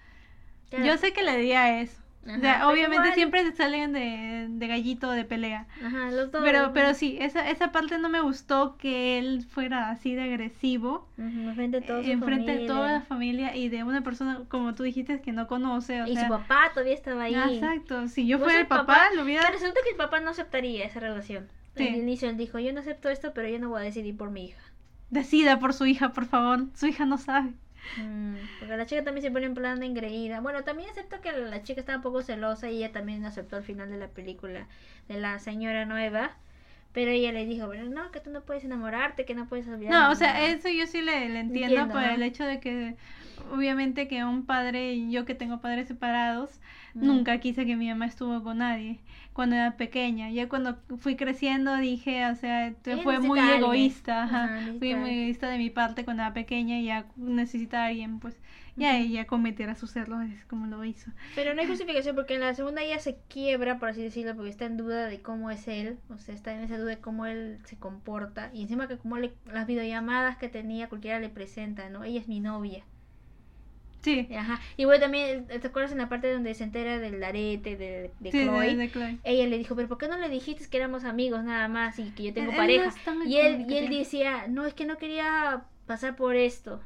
Claro. Yo sé que le diría eso. Ajá, o sea, pero obviamente igual- siempre salen de, de gallito de pelea. Ajá, los dos. Pero, pero sí, esa, esa parte no me gustó que él fuera así de agresivo. Enfrente de toda su enfrente de toda la familia. y de una persona, como tú dijiste, que no conoce. O Y sea, su papá todavía estaba ahí. Ah, exacto. Si yo Pues fuera el el papá, papá- lo hubiera... Pero resulta que el papá no aceptaría esa relación. Sí. Al inicio él dijo, yo no acepto esto, pero yo no voy a decidir por mi hija. Decida por su hija, por favor. Su hija no sabe. Mm, porque la chica también se pone en plan de engreída. Bueno, también acepto que la chica estaba un poco celosa y ella también aceptó al final de la película de la señora nueva. Pero ella le dijo, bueno, no, que tú no puedes enamorarte, que no puedes olvidar. No, o sea, nada". eso yo sí le, le entiendo, Entiendo, por ¿no? el hecho de que obviamente que un padre, y yo que tengo padres separados, Mm. nunca quise que mi mamá estuvo con nadie cuando era pequeña. Ya cuando fui creciendo dije, o sea, fue muy egoísta, ajá, fui muy egoísta de mi parte cuando era pequeña y ya necesita a alguien, pues ya Ujú. ella cometerá sus errores como lo hizo. Pero no hay justificación porque en la segunda ella se quiebra, por así decirlo, porque está en duda de cómo es él, o sea, está en esa duda de cómo él se comporta. Y encima que como le- las videollamadas que tenía, cualquiera le presenta, ¿no? Ella es mi novia. Sí, Ajá. Y bueno, también, ¿te acuerdas en la parte donde se entera del arete de, de sí, Chloe? de Chloe. Ella le dijo, pero ¿por qué no le dijiste que éramos amigos nada más y que yo tengo Él- no pareja? tan y, él, y él decía, no, es que no quería pasar por esto.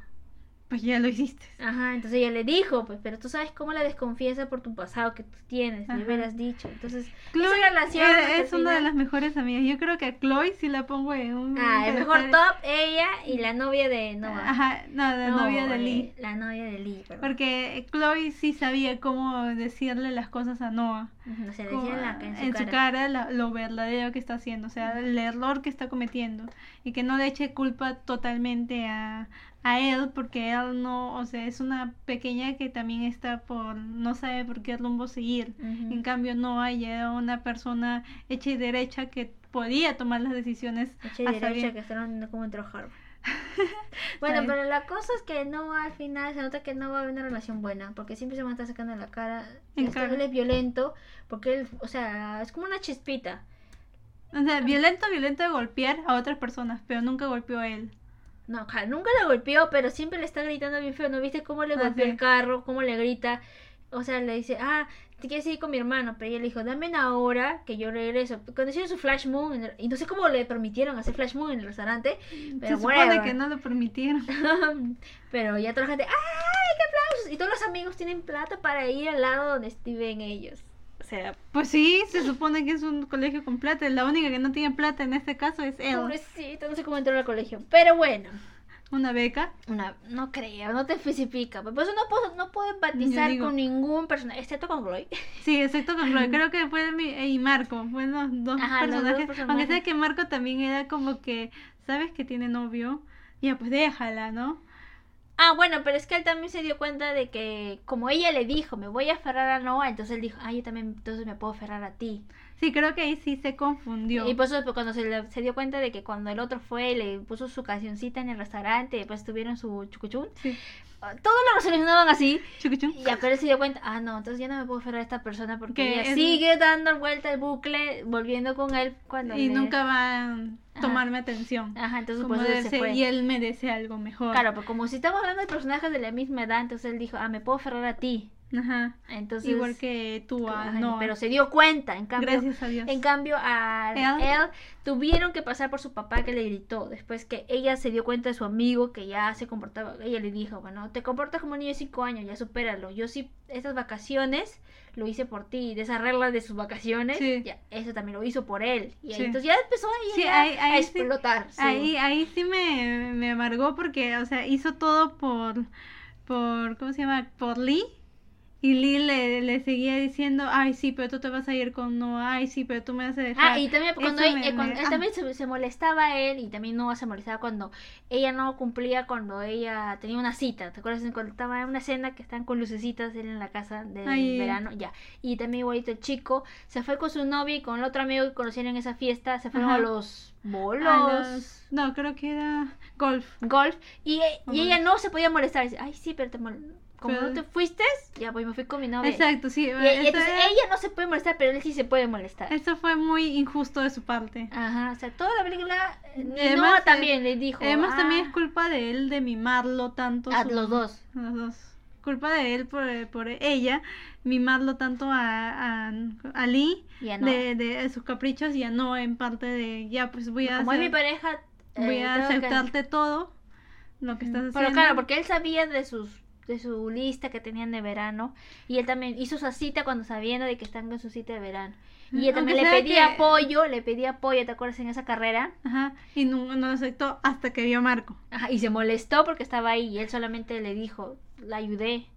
Pues ya lo hiciste. Ajá, entonces ella le dijo, pues, pero tú sabes cómo la desconfianza por tu pasado que tú tienes, le Ajá. hubieras dicho. Entonces, Chloe esa relación es, una de las mejores amigas. Yo creo que a Chloe sí la pongo en un Ah, el mejor top, ella y la novia de Noah. Ajá, no, la No, novia de eh, Lee. La novia de Lee, perdón. Porque Chloe sí sabía cómo decirle las cosas a Noah. Se Como, en, la, en su en cara. su cara la- lo verdadero que está haciendo, o sea, el error que está cometiendo. Y que no le eche culpa totalmente a, a él, porque él no, o sea, es una pequeña que también está por, no sabe por qué rumbo seguir. Ujú. En cambio, ya era una persona hecha y derecha que podía tomar las decisiones Hecha y derecha que estaban entró Harvard. bueno, pero la cosa es que no al final se nota que no va a haber una relación buena, porque siempre se van a estar sacando la cara. En Este, cara. Él es violento, porque él, o sea, es como una chispita. O sea, violento, violento de golpear a otras personas, pero nunca golpeó a él. No, nunca le golpeó, pero siempre le está gritando bien feo. ¿No viste cómo le Ah, golpeó sí. el carro? ¿Cómo le grita? O sea, le dice, ah, te quieres ir con mi hermano. Pero ella le dijo, dame una hora que yo regreso. Cuando hicieron su Flash Moon, en el- y no sé cómo le permitieron hacer Flash Moon en el restaurante. Pero Se supone whatever. que no lo permitieron. pero ya toda la gente, ¡ay, qué aplausos! Y todos los amigos tienen plata para ir al lado donde viven ellos. O sea, Pues sí, se supone que es un colegio con plata. La única que no tiene plata en este caso es él. pobrecito, no sé cómo entró al colegio. Pero bueno. Una beca. Una, no creo, no te especifica. Por eso no puedo, no puedo empatizar digo- con ningún personaje, excepto con Chloe. Sí, excepto con Chloe. Creo que fue mi, y Marco. Fueron los dos, Ajá, los dos personajes. personajes. Aunque sé que Marco también era como que, ¿sabes que tiene novio? Ya, pues déjala, ¿no? Ah, bueno, pero es que él también se dio cuenta de que, como ella le dijo, me voy a aferrar a Noah, entonces él dijo, ah, yo también, entonces me puedo aferrar a ti. Sí, creo que ahí sí se confundió. Y por eso después cuando se, le- se dio cuenta de que cuando el otro fue, le puso su cancioncita en el restaurante, después tuvieron su chucuchún, Sí. ah, todos lo resolucionaban así. Chucuchú. Y él se dio cuenta, ah, no, entonces ya no me puedo aferrar a esta persona porque Que ella es- sigue dando vuelta el bucle, volviendo con él cuando Y le- nunca va a Ajá. tomarme atención. Ajá, entonces Como por eso debe él se ser, fue. y él merece algo mejor. Claro, pero como si estamos hablando de personajes de la misma edad, entonces él dijo, ah, me puedo aferrar a ti. Ajá. Entonces, Igual que tú, a ajá, Noah. pero se dio cuenta, en cambio, Gracias a Dios. en cambio a Él- él tuvieron que pasar por su papá que le gritó, después que ella se dio cuenta de su amigo que ya se comportaba, ella le dijo, bueno, te comportas como un niño de 5 años, ya supéralo, yo sí, estas vacaciones lo hice por ti, de esas reglas de sus vacaciones, Sí. ya, eso también lo hizo por él, y Sí. entonces ya empezó ahí Sí, ya ahí- a explotar. Ahí, ahí sí me, me amargó porque, o sea, hizo todo por, por, ¿cómo se llama? Por Lee. Y Lee le, le seguía diciendo, ay, sí, pero tú te vas a ir con Noah, ay, sí, pero tú me vas a dejar. Ah, y también cuando, Eso él, me- eh, cuando me- él ah. también se, se molestaba a él y también Noah se molestaba cuando ella no cumplía cuando ella tenía una cita. ¿Te acuerdas? Cuando estaba en una escena que están con lucecitas él en la casa de Ay. verano, ya. Y también igualito el chico se fue con su novia y con el otro amigo que conocieron en esa fiesta, se fueron Ajá. a los bolos. A los- No, creo que era golf. golf y, y ella no se podía molestar dice, ay sí pero te mol- como Pero- no te fuiste ya pues me fui con mi novia Exacto, sí. y, entonces era- ella no se puede molestar pero él sí se puede molestar eso fue muy injusto de su parte. Ajá, o sea, toda la película. Además, eh, también le dijo. Además, también ah, es culpa de él de mimarlo tanto. A su- los dos. los dos. Culpa de él por, por ella mimarlo tanto a, a, a Lee Y a Noah. de, de sus caprichos y a no en parte de ya pues voy a Como es mi hacer- pareja. voy eh, a que- aceptarte todo lo que estás Pero haciendo claro, porque él sabía de sus de su lista que tenían de verano. Y él también hizo su cita cuando sabiendo de que están en su cita de verano. Y él también Aunque le pedía que- apoyo, le pedía apoyo, ¿te acuerdas en esa carrera? Ajá, y no, no lo aceptó hasta que vio a Marco. Ajá, y se molestó porque estaba ahí y él solamente le dijo, la ayudé.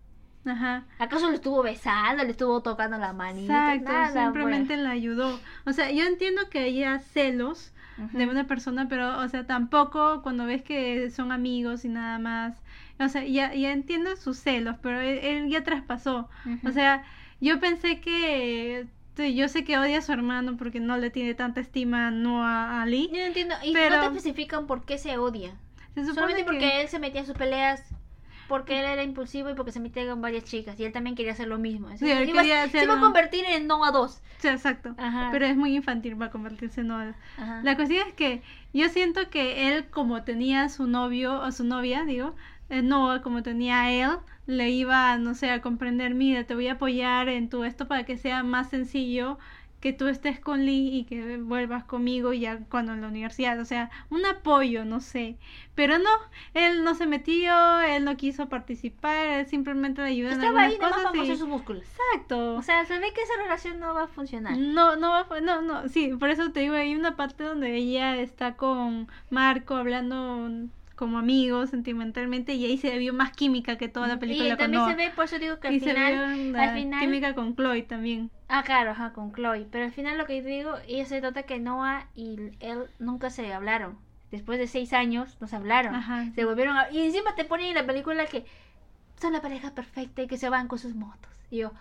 Ajá. ¿Acaso le estuvo besando, le estuvo tocando la manita? Exacto, Nada, simplemente la ayudó. O sea, yo entiendo que haya celos de una persona, pero, o sea, tampoco cuando ves que son amigos y nada más. O sea, ya, ya entiendo sus celos, pero él, él ya traspasó. O sea, yo pensé que. Yo sé que odia a su hermano porque no le tiene tanta estima no a Ali. Yo no entiendo, y Pero- no te especifican por qué se supone Solamente que- porque él se metía en sus peleas, porque él era impulsivo y porque se metía con varias chicas. Y él también quería hacer lo mismo. Sí, Iba- se iba a convertir en no a dos. Sí, exacto. Ajá. Pero es muy infantil para convertirse en novio. Ajá. La cuestión es que yo siento que él, como tenía a su novio, o su novia, digo, eh, Noah, como tenía a él, le iba, no sé, a comprender, mira, te voy a apoyar en tu esto para que sea más sencillo que tú estés con Lee y que vuelvas conmigo ya cuando en la universidad, o sea, un apoyo, no sé, pero no, él no se metió, él no quiso participar, él simplemente le ayudó en Estaba algunas ahí nomás cosas para y- sus músculos. Exacto. O sea, se ve que esa relación no va a funcionar. No, no, va- no, no, sí, por eso te digo, hay una parte donde ella está con Marco hablando como amigos sentimentalmente y ahí se vio más química que toda la película y con también Noah. se ve, por eso digo que al y se final, vio la al final química con Chloe también. Ah, claro, ajá, con Chloe. Pero al final lo que digo, ella se nota que Noah y él nunca se hablaron. Después de seis años, no se hablaron. Ajá. Se volvieron a... Y encima te ponen en la película que son la pareja perfecta y que se van con sus motos. Y yo,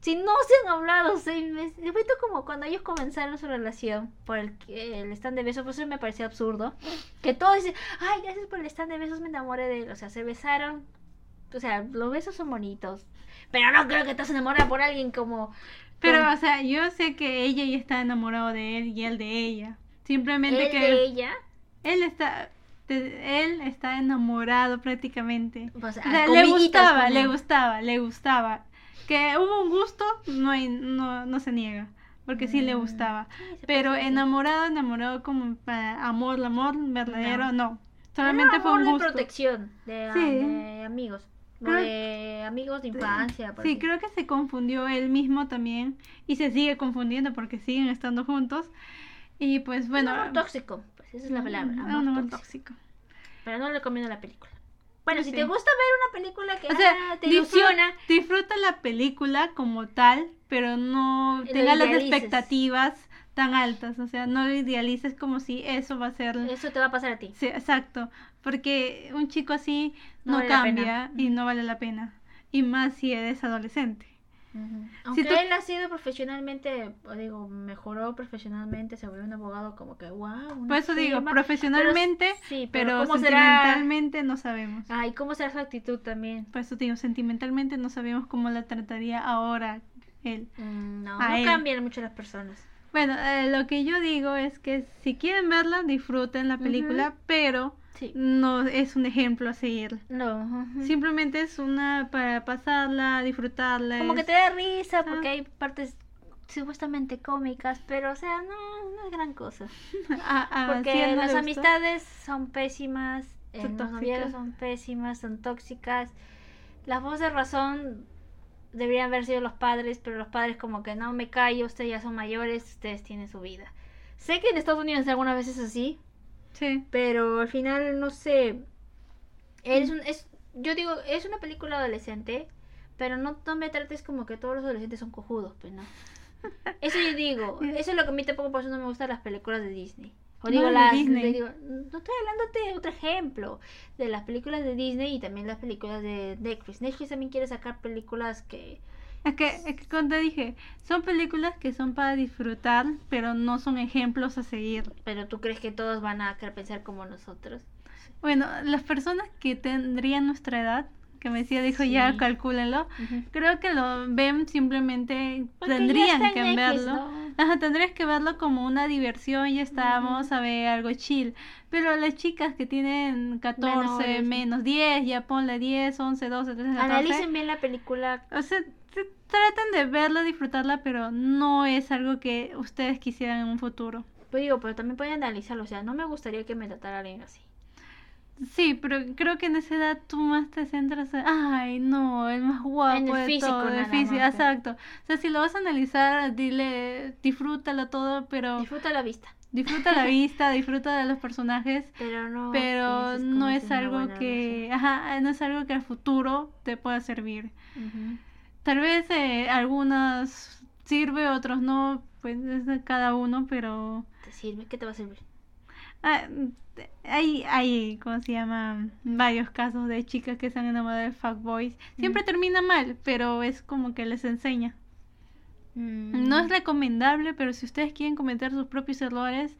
si no se han hablado seis meses... Después como cuando ellos comenzaron su relación por el, el stand de besos, pues eso me pareció absurdo. Que todos dicen, ay, gracias por el stand de besos, me enamoré de él. O sea, se besaron. O sea, los besos son bonitos. Pero no creo que estás enamorada por alguien como... Pero, como- o sea, yo sé que ella ya está enamorado de él y él de ella. Simplemente él que de ella. él está de- él está enamorado prácticamente. O sea, O sea, le comillitas gustaba, le gustaba, le gustaba. Que hubo un gusto, no, hay, no, no se niega, porque sí le Mm, gustaba. sí, Pero enamorado, enamorado como para amor, amor verdadero, no. Solamente Era fue un gusto. de protección de, Sí. de amigos. Creo- de amigos de infancia. por Sí, así. creo que se confundió él mismo también y se sigue confundiendo porque siguen estando juntos. Y pues bueno, un amor tóxico, pues esa es la palabra. Mm, Amor un amor tóxico. tóxico. Pero no le recomiendo la película. Bueno, si te gusta ver una película que O sea, ah, te ilusiona, disfruta la película como tal, pero no tenga las expectativas tan altas. O sea, no lo idealices como si eso va a ser. eso te va a pasar a ti. Sí, exacto. Porque un chico así No no, vale la cambia y no vale la pena. Y más si eres adolescente. Aunque tú- él ha sido profesionalmente, digo, mejoró profesionalmente, se volvió un abogado como que, wow. Por eso digo, profesionalmente, sí, pero, pero ¿cómo será? sentimentalmente no sabemos. Ay, ¿cómo será su actitud también? Por eso digo, sentimentalmente no sabemos cómo la trataría ahora él. Mm, No, no él. cambian mucho las personas. Bueno, eh, lo que yo digo es que si quieren verla, disfruten la película, pero Sí. no es un ejemplo a seguir. No. Simplemente es una para pasarla, disfrutarla. Como que es- te da risa porque Ah. hay partes supuestamente cómicas, pero o sea, no, no es gran cosa. a- a Porque Ciel no las amistades son pésimas, eh, Son los noviazgos son pésimas, son tóxicas. Las voces de razón deberían haber sido los padres, pero los padres como que no me callo, ustedes ya son mayores, ustedes tienen su vida. Sé que en Estados Unidos algunas veces es así, Sí. pero al final no sé. Es un, es, yo digo, es una película adolescente, pero no, no me trates como que todos los adolescentes son cojudos, pues no. Eso yo digo, eso es lo que a mí tampoco por eso no me gustan las películas de Disney. O digo, las, Disney. de- digo, no estoy hablándote de otro ejemplo, de las películas de Disney y también las películas de Netflix. Netflix también quiere sacar películas que... Es que, es que como te dije, son películas que son para disfrutar, pero no son ejemplos a seguir. Pero tú crees que todos van a querer pensar como nosotros. Bueno, las personas que tendrían nuestra edad, que me decía, dijo ya, Sí. calcúlenlo, creo que lo ven simplemente, Porque ya tendrían que verlo. Ajá, tendrías que verlo como una diversión, ya está, vamos a ver algo chill. Pero las chicas que tienen 14, Menores. menos 10, ya ponle 10, 11, 12, 13, 14. Analicen bien la película. O sea, tratan de verla, disfrutarla, pero no es algo que ustedes quisieran en un futuro. Pues digo, pero también pueden analizarlo. O sea, no me gustaría que me tratara alguien así. Sí, pero creo que en esa edad tú más te centras en, ay, no, el más guapo el de físico todo, el físico, exacto. O sea, si lo vas a analizar, dile, disfrútalo todo, pero Disfruta la vista. Disfruta la vista, disfruta de los personajes, Pero no. pero no es algo que, ajá, no es algo que al futuro te pueda servir. Tal vez eh, algunos sirve, otros no, pues es de cada uno, pero ¿Te sirve? ¿Qué te va a servir? ah, hay, hay, ¿cómo se llama? Varios casos de chicas que se han enamorado de fuckboys. Siempre termina mal, pero es como que les enseña. Mm. No es recomendable, pero si ustedes quieren cometer sus propios errores,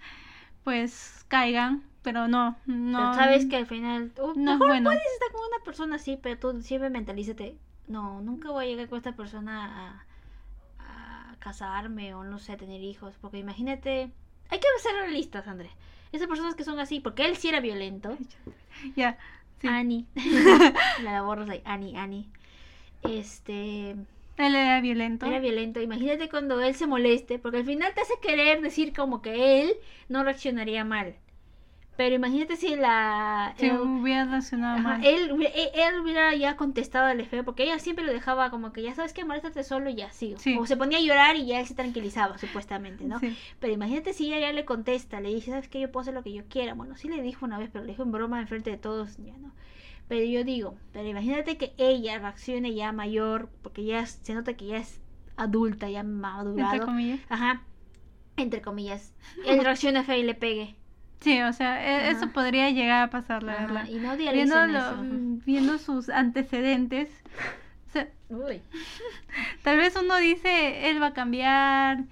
pues caigan, pero no, no. Pero sabes que al final. uh, no es mejor bueno. puedes estar con una persona así, pero tú siempre mentalízate. No, nunca voy a llegar con esta persona a, a casarme o no sé, tener hijos. Porque imagínate. Hay que ser realistas, Andrés. Esas personas que son así, porque él sí era violento. Ya, sí. Annie. la borras ahí. Annie, Annie. Este. Él era violento. Era violento. Imagínate cuando él se moleste, porque al final te hace querer decir como que él no reaccionaría mal. Pero imagínate si la. Si él- hubiera reaccionado ajá, mal. él, hubiera- él, él hubiera ya contestado al feo, porque ella siempre lo dejaba como que ya sabes que moléstate solo y ya sigo. Sí. O se ponía a llorar y ya él se tranquilizaba, supuestamente, ¿no? Sí. Pero imagínate si ella ya le contesta, le dice, ¿sabes qué? Yo puedo hacer lo que yo quiera. Bueno, sí le dijo una vez, pero le dijo en broma enfrente de todos, ya no. Pero yo digo, pero imagínate que ella reaccione ya mayor, porque ya es- se nota que ya es adulta, ya Entre madurado. comillas. Ajá, entre comillas. Él reacciona feo y le pegue. Sí, o sea, e- eso podría llegar a pasar, la Ajá, verdad. y no Viendo, lo- viendo sus antecedentes, o sea, Uy. tal vez uno dice, él va a cambiar,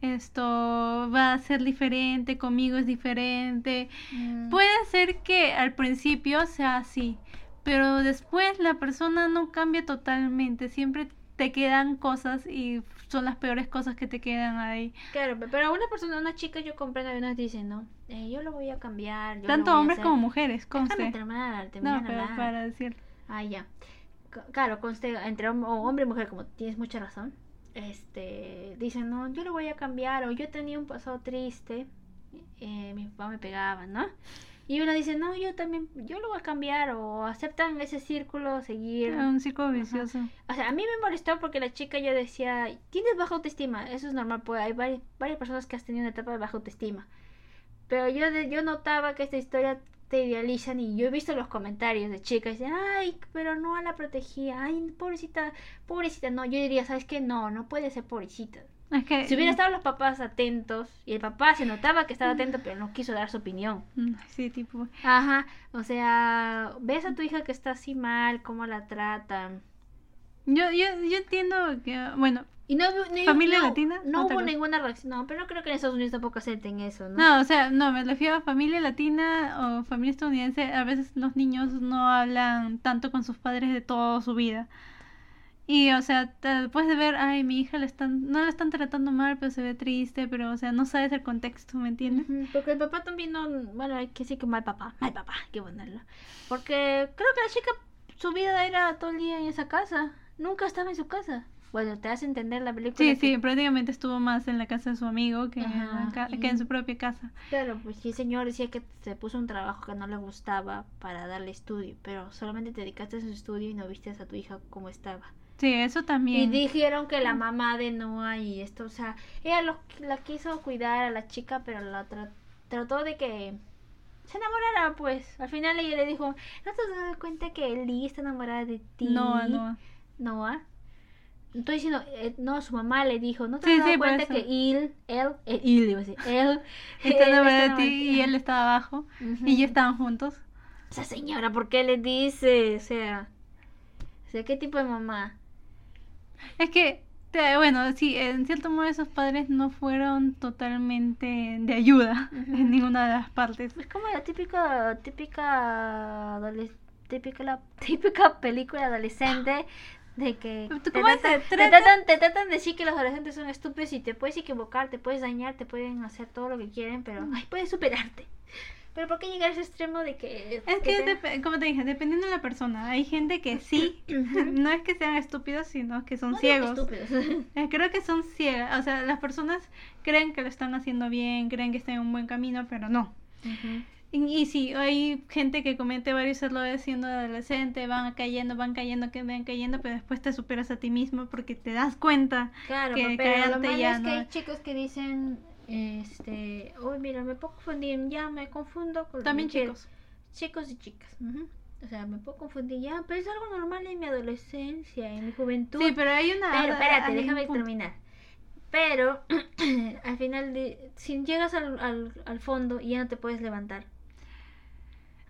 esto va a ser diferente, conmigo es diferente. Mm. Puede ser que al principio sea así, pero después la persona no cambia totalmente, siempre te quedan cosas y son las peores cosas que te quedan ahí. Claro, pe- pero una persona, una chica, yo comprendo y unas dicen, no, eh, yo lo voy a cambiar. yo Tanto a hombres hacer". como mujeres, Déjame conste. terminar, terminar No, pero para decir. Ah, ya. C- Claro, conste, entre hom- hombre y mujer, como tienes mucha razón, este, dicen, no, yo lo voy a cambiar, o yo tenía un pasado triste, eh, mi papá me pegaba, ¿no? Y uno dice, no, yo también, yo lo voy a cambiar, o aceptan ese círculo, seguir. Un círculo vicioso. O sea, a mí me molestó porque la chica yo decía, tienes baja autoestima, eso es normal, pues hay vari- varias personas que has tenido una etapa de baja autoestima. Pero yo, de- yo notaba que esta historia te idealizan y yo he visto los comentarios de chicas, dicen, ay, pero no la protegía, ay, pobrecita, pobrecita, no, yo diría, ¿sabes qué? No, no puede ser pobrecita. Es que Si hubieran estado los papás atentos, y el papá se notaba que estaba atento, pero no quiso dar su opinión. Mm, Sí, tipo. Ajá, o sea, ves a tu hija que está así mal, cómo la tratan. Yo, yo, yo entiendo que, bueno, Y no, ¿Familia no- latina? No hubo cosa. ninguna reacción. No, pero no creo que en Estados Unidos tampoco acepten eso, ¿no? no, o sea, no, me refiero a familia latina o familia estadounidense. A veces los niños no hablan tanto con sus padres de toda su vida. Y, o sea, puedes de ver, ay, mi hija le están, no la están tratando mal, pero se ve triste, pero, o sea, no sabes el contexto, ¿me entiendes? Porque el papá también no. Bueno, hay que decir que mal papá. Mal papá, hay que ponerlo. Porque creo que la chica, su vida era todo el día en esa casa. Nunca estaba en su casa. Bueno, te hace entender la película. Sí, que- sí, prácticamente estuvo más en la casa de su amigo que, en, Ajá, la ca- y- que en su propia casa. Claro, pues sí, señor decía que se puso un trabajo que no le gustaba para darle estudio. Pero solamente te dedicaste a su estudio y no viste a tu hija como estaba. Sí, eso Y también. dijeron que la mamá de Noah y esto, o sea, ella lo, la quiso cuidar a la chica, pero la tra- trató de que se enamorara, pues. Al final ella le dijo, ¿no te has dado cuenta que Lee está enamorada de ti? No, no. Noah. Estoy diciendo, eh, no, su mamá le dijo, ¿no te Sí, has dado sí, cuenta que él, él, él, iba a decir, él, Está enamorada de está ti y él estaba abajo y ya estaban juntos. Esa señora, ¿por qué le dice? O sea, o sea, ¿qué tipo de mamá? Es que, bueno, sí, en cierto modo esos padres no fueron totalmente de ayuda en ninguna de las partes. Es como la típica, típica, típica, la típica película adolescente de que ¿Tú te tratan, te, trata? tratan, te tratan de decir que los adolescentes son estúpidos y te puedes equivocar, te puedes dañar, te pueden hacer todo lo que quieren, pero ay, puedes superarte. Pero ¿por qué llegar a ese extremo de que... Es que, te- como te dije, dependiendo de la persona, hay gente que sí, no es que sean estúpidos, sino que son no ciegos. estúpidos. Eh, Creo que son ciegas, o sea, las personas creen que lo están haciendo bien, creen que están en un buen camino, pero no. Y, y sí, hay gente que comete varios errores siendo adolescente, van cayendo, van cayendo, que van cayendo, pero después te superas a ti mismo porque te das cuenta Claro, que pero lo malo ya es que no- hay chicos que dicen, este, uy, mira, me puedo confundir, ya me confundo con También chicos. chicos y chicas. O sea, me puedo confundir ya, pero es algo normal en mi adolescencia, en mi juventud. Sí, pero hay una... Pero espérate, hay déjame terminar. Pero al final, de, si llegas al, al, al fondo y ya no te puedes levantar.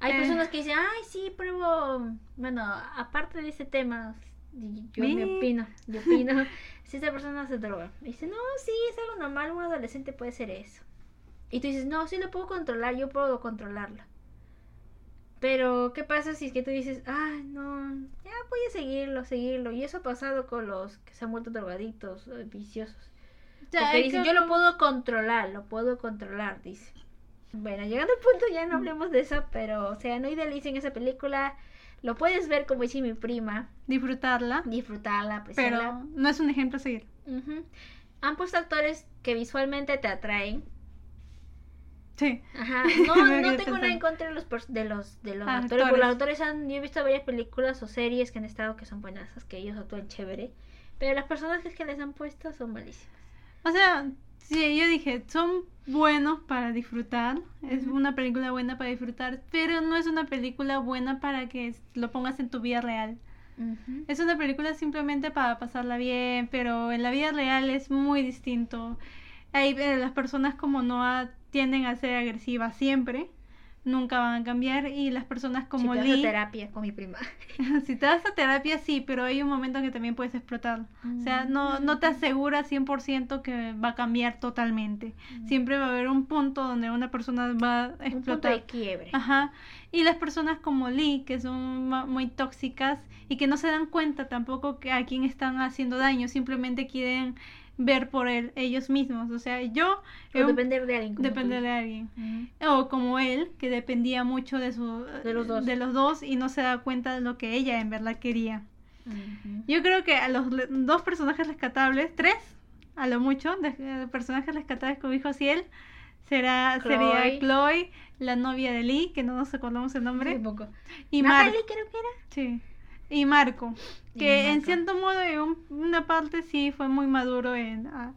Hay Eh. personas que dicen, ay, sí, pruebo. Bueno, aparte de ese tema, y yo me opino, yo opino. si esa persona se droga, me dice, no, sí, es algo normal, un adolescente puede ser eso. Y tú dices, no, sí lo puedo controlar, yo puedo controlarlo. Pero, ¿qué pasa si es que tú dices, ay, no, ya voy a seguirlo, seguirlo? Y eso ha pasado con los que se han vuelto drogadictos, eh, viciosos. O sea, Porque dicen, que- yo lo puedo controlar, lo puedo controlar, dice. Bueno, llegando al punto ya no hablemos de eso, pero, o sea, no idealicen esa película. Lo puedes ver como dice mi prima, disfrutarla, disfrutarla, apreciarla. pero no es un ejemplo a seguir. Ujú. Han puesto actores que visualmente te atraen. Sí. Ajá. No, no tengo nada en contra de los, de los, de los Ah, actores. porque los actores. actores han, yo he visto varias películas o series que han estado que son buenas, que ellos actúan chévere. Pero las personajes que les han puesto son malísimas. O sea, sí, yo dije, son buenos para disfrutar, es una película buena para disfrutar, pero no es una película buena para que lo pongas en tu vida real. Es una película simplemente para pasarla bien, pero en la vida real es muy distinto. Hay, eh, las personas como Noah tienden a ser agresivas siempre, nunca van a cambiar, y las personas como Si te vas a Lee, terapia con mi prima. si te das a terapia sí, pero hay un momento que también puedes explotar. O sea, no, no te asegura 100% que va a cambiar totalmente. Siempre va a haber un punto donde una persona va a Un punto explotar. de quiebre. Ajá. Y las personas como Lee, que son muy tóxicas y que no se dan cuenta tampoco que a quién están haciendo daño, simplemente quieren ver por él, ellos mismos. O sea, yo O eh, depender de alguien. tú depender de alguien. O como él, que dependía mucho de, su, De los dos. de los dos y no se da cuenta de lo que ella en verdad quería. Yo creo que a los dos personajes rescatables, tres, a lo mucho, de, de personajes rescatables como dijo él será, Chloe. sería Chloe, la novia de Lee, que no nos acordamos el nombre, poco. y. Natalie creo que era. Sí. Y Marco, Y que en cierto modo, en un- una parte sí fue muy maduro en, ah,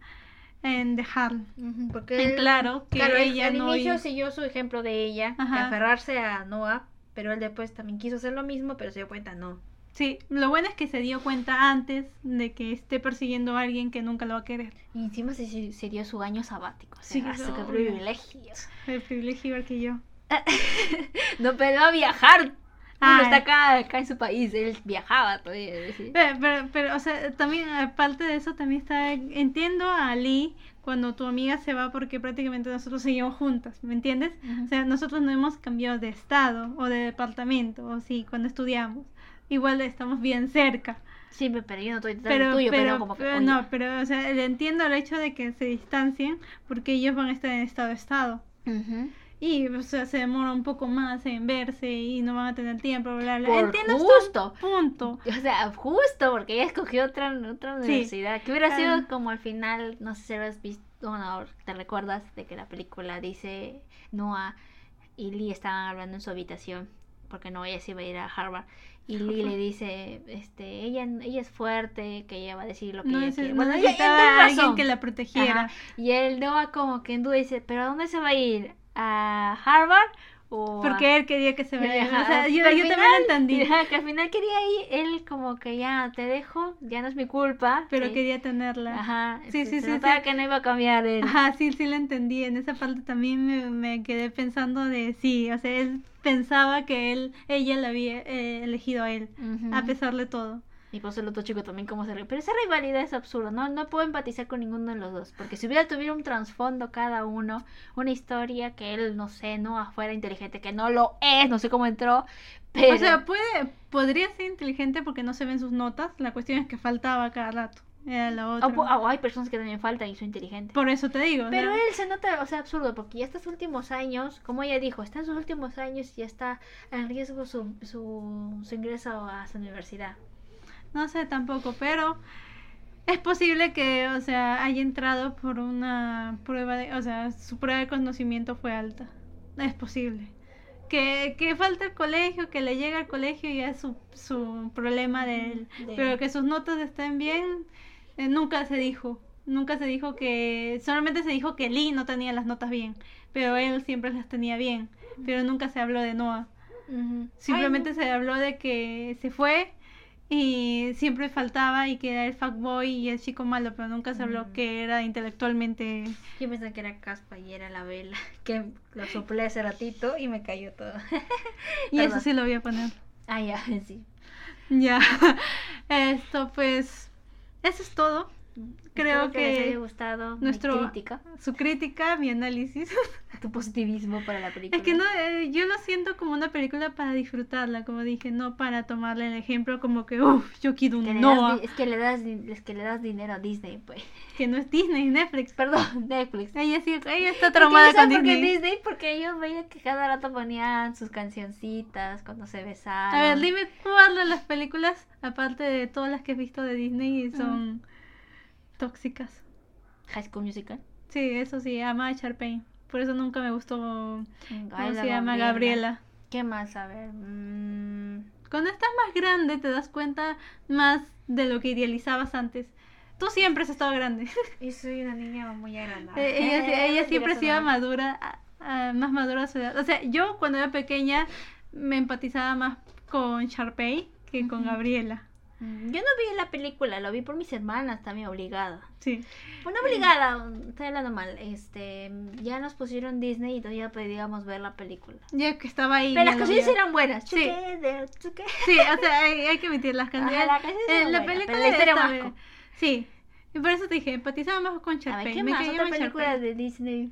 en dejarlo. Ujú, Porque En claro que claro, ella al no inicio siguió su ejemplo de ella, de aferrarse a Noah, pero él después también quiso hacer lo mismo, pero se dio cuenta no. Sí, lo bueno es que se dio cuenta antes de que esté persiguiendo a alguien que nunca lo va a querer. Y encima se, se dio su año sabático. O Sí, sea, su qué obvio. privilegio. El privilegio igual que yo. No, pero a viajar. Ah. está acá, acá en su país, él viajaba todavía. ¿sí? Pero, pero, pero, o sea, también, aparte de eso, también está, entiendo a Lee cuando tu amiga se va porque prácticamente nosotros seguimos juntas, ¿me entiendes? Ujú. O sea, nosotros no hemos cambiado de estado o de departamento, o sí, cuando estudiamos. Igual estamos bien cerca. Sí, pe- pero yo no estoy Pero, tuyo, pero, pero, como que. oye, no, pero, o sea, entiendo el hecho de que se distancien porque ellos van a estar en estado a estado. ujú. Y, o sea, se demora un poco más en verse y no van a tener tiempo, bla, bla. Por Entiendo hasta justo. un punto. O sea, justo porque ella escogió otra, otra Sí. universidad. Que hubiera Ah. sido como al final, no sé si has visto, bueno, te recuerdas de que la película dice Noah y Lee estaban hablando en su habitación porque no ella se iba a ir a Harvard y Lee le dice, este, ella, ella es fuerte, que ella va a decir lo que No, ella quiere. no Bueno, necesitaba alguien que la protegiera. Ajá. Y el Noah como que en duda dice, ¿pero a dónde se va a ir? ¿A Harvard? O a- Porque él quería que se vaya. Ajá, O sea, yo, yo también lo entendí. Ajá, que al final quería ir, él como que ya te dejo, ya no es mi culpa. Pero sí. quería tenerla. Ajá, Sí, sí, sí, notaba sí. que no iba a cambiar él. Ajá, sí, sí lo entendí. En esa parte también me, me quedé pensando de sí, o sea, él pensaba que él, ella la había eh, elegido a él, a pesar de todo. Y pues el otro chico también como se ríe. Pero esa rivalidad es absurda, ¿no? No puedo empatizar con ninguno de los dos. Porque si hubiera tuviera un trasfondo cada uno, una historia que él, no sé, no fuera inteligente, que no lo es, no sé cómo entró. Pero... O sea, puede, podría ser inteligente porque no se ven sus notas. La cuestión es que faltaba cada rato. Era la otra. o, o hay personas que también faltan y son inteligentes. Por eso te digo. Pero él se nota, o sea, absurdo, porque ya estos últimos años, como ella dijo, está en sus últimos años y ya está en riesgo su, su, su ingreso a su universidad. No sé tampoco, pero es posible que, o sea, haya entrado por una prueba de, o sea, su prueba de conocimiento fue alta. Es posible. que, que falta el colegio, que le llega al colegio y es su, su problema de él. De- Pero que sus notas estén bien, eh, nunca se dijo. Nunca se dijo que, solamente se dijo que Lee no tenía las notas bien, pero él siempre las tenía bien. Pero nunca se habló de Noah. Simplemente Ay, se habló de que se fue y siempre faltaba y que era el fuckboy y el chico malo, pero nunca se habló Mm. que era intelectualmente... Yo pensé que era caspa y era la vela. Que lo soplé hace ratito y me cayó todo. Y eso Perdón. sí lo voy a poner. ah, ya, sí. Ya. Esto pues... Eso es todo. Creo Espero que, les que haya gustado nuestro- mi crítica, Su crítica, mi análisis. tu positivismo para la película. Es que no, eh, yo lo siento como una película para disfrutarla, como dije, no para tomarle el ejemplo como que, uff, yo quiero un Noah, es que le das es que le das dinero a Disney, pues. que no es Disney, Netflix. Perdón, Netflix. Ella sí, ella está ¿Por qué traumada con por qué Disney. Disney? Porque yo veía que cada rato ponían sus cancioncitas cuando se besaban. A ver, dime cuál de las películas, aparte de todas las que he visto de Disney, son tóxicas. High School Musical. Sí, eso sí, ama a Sharpay. Por eso nunca me gustó cómo Ay, se llama Gabriela. ¿Qué más? A ver. mm, Cuando estás más grande te das cuenta más de lo que idealizabas antes. Tú siempre has estado grande. Yo soy una niña muy agradable. Eh, ella, siempre sido no. madura, ah, ah, más madura a su edad. O sea, yo cuando era pequeña me empatizaba más con Sharpay que con. Gabriela. Mm, Yo no vi la película, lo vi por mis hermanas también obligada. Sí. Bueno, obligada, estoy hablando mal. Este, ya nos pusieron Disney y todavía podíamos ver la película. Ya que estaba ahí. Pero las canciones eran buenas. Sí. Together, together. Sí, o sea, hay, hay que emitir las Ajá, canciones. la canción Eh, la buena, película pero la historia está más Sí. Y por eso te dije, empatizaba más con Sharpay. ¿qué me más? Otra película de Disney.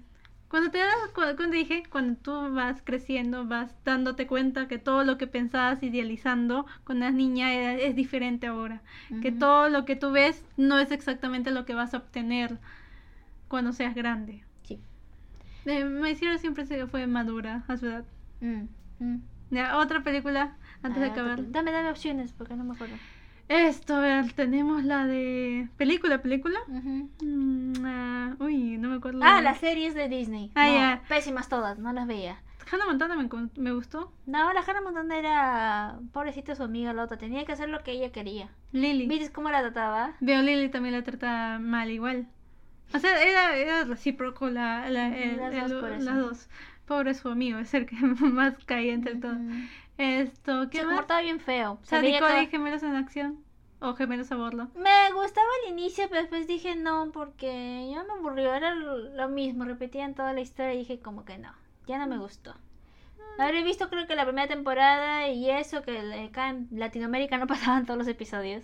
Cuando te das, cuando, dije, cuando tú vas creciendo, vas dándote cuenta que todo lo que pensabas idealizando cuando eras niña era- es diferente ahora. Que todo lo que tú ves no es exactamente lo que vas a obtener cuando seas grande. Sí. Eh, me hicieron siempre se fue madura a su edad. Mm, mm. Ya, otra película antes de Ah, acabar. Dame, dame opciones porque no me acuerdo. Esto, a ver, tenemos la de película, película. Mm, ah, uy, no me acuerdo. Ah, las series de Disney. Ah, No. Pésimas todas, no las veía. Hannah Montana me, me gustó. No, la Hannah Montana era pobrecita su amiga la otra. Tenía que hacer lo que ella quería. Lily. ¿Viste cómo la trataba? Veo Lily también la trata mal igual. O sea, era, era recíproco la, la- el- las el- dos las dos. Pobre su amigo, es el que más caía entre todos. Esto, ¿qué Se más? comportaba bien feo. Se veía todo- y gemelos en acción. O gemelos a bordo. Me gustaba al inicio, pero después dije no, porque ya me aburrió. Era lo mismo, repetían toda la historia y dije como que no, ya no me gustó. Habré visto creo que la primera temporada y eso, que acá en Latinoamérica no pasaban todos los episodios.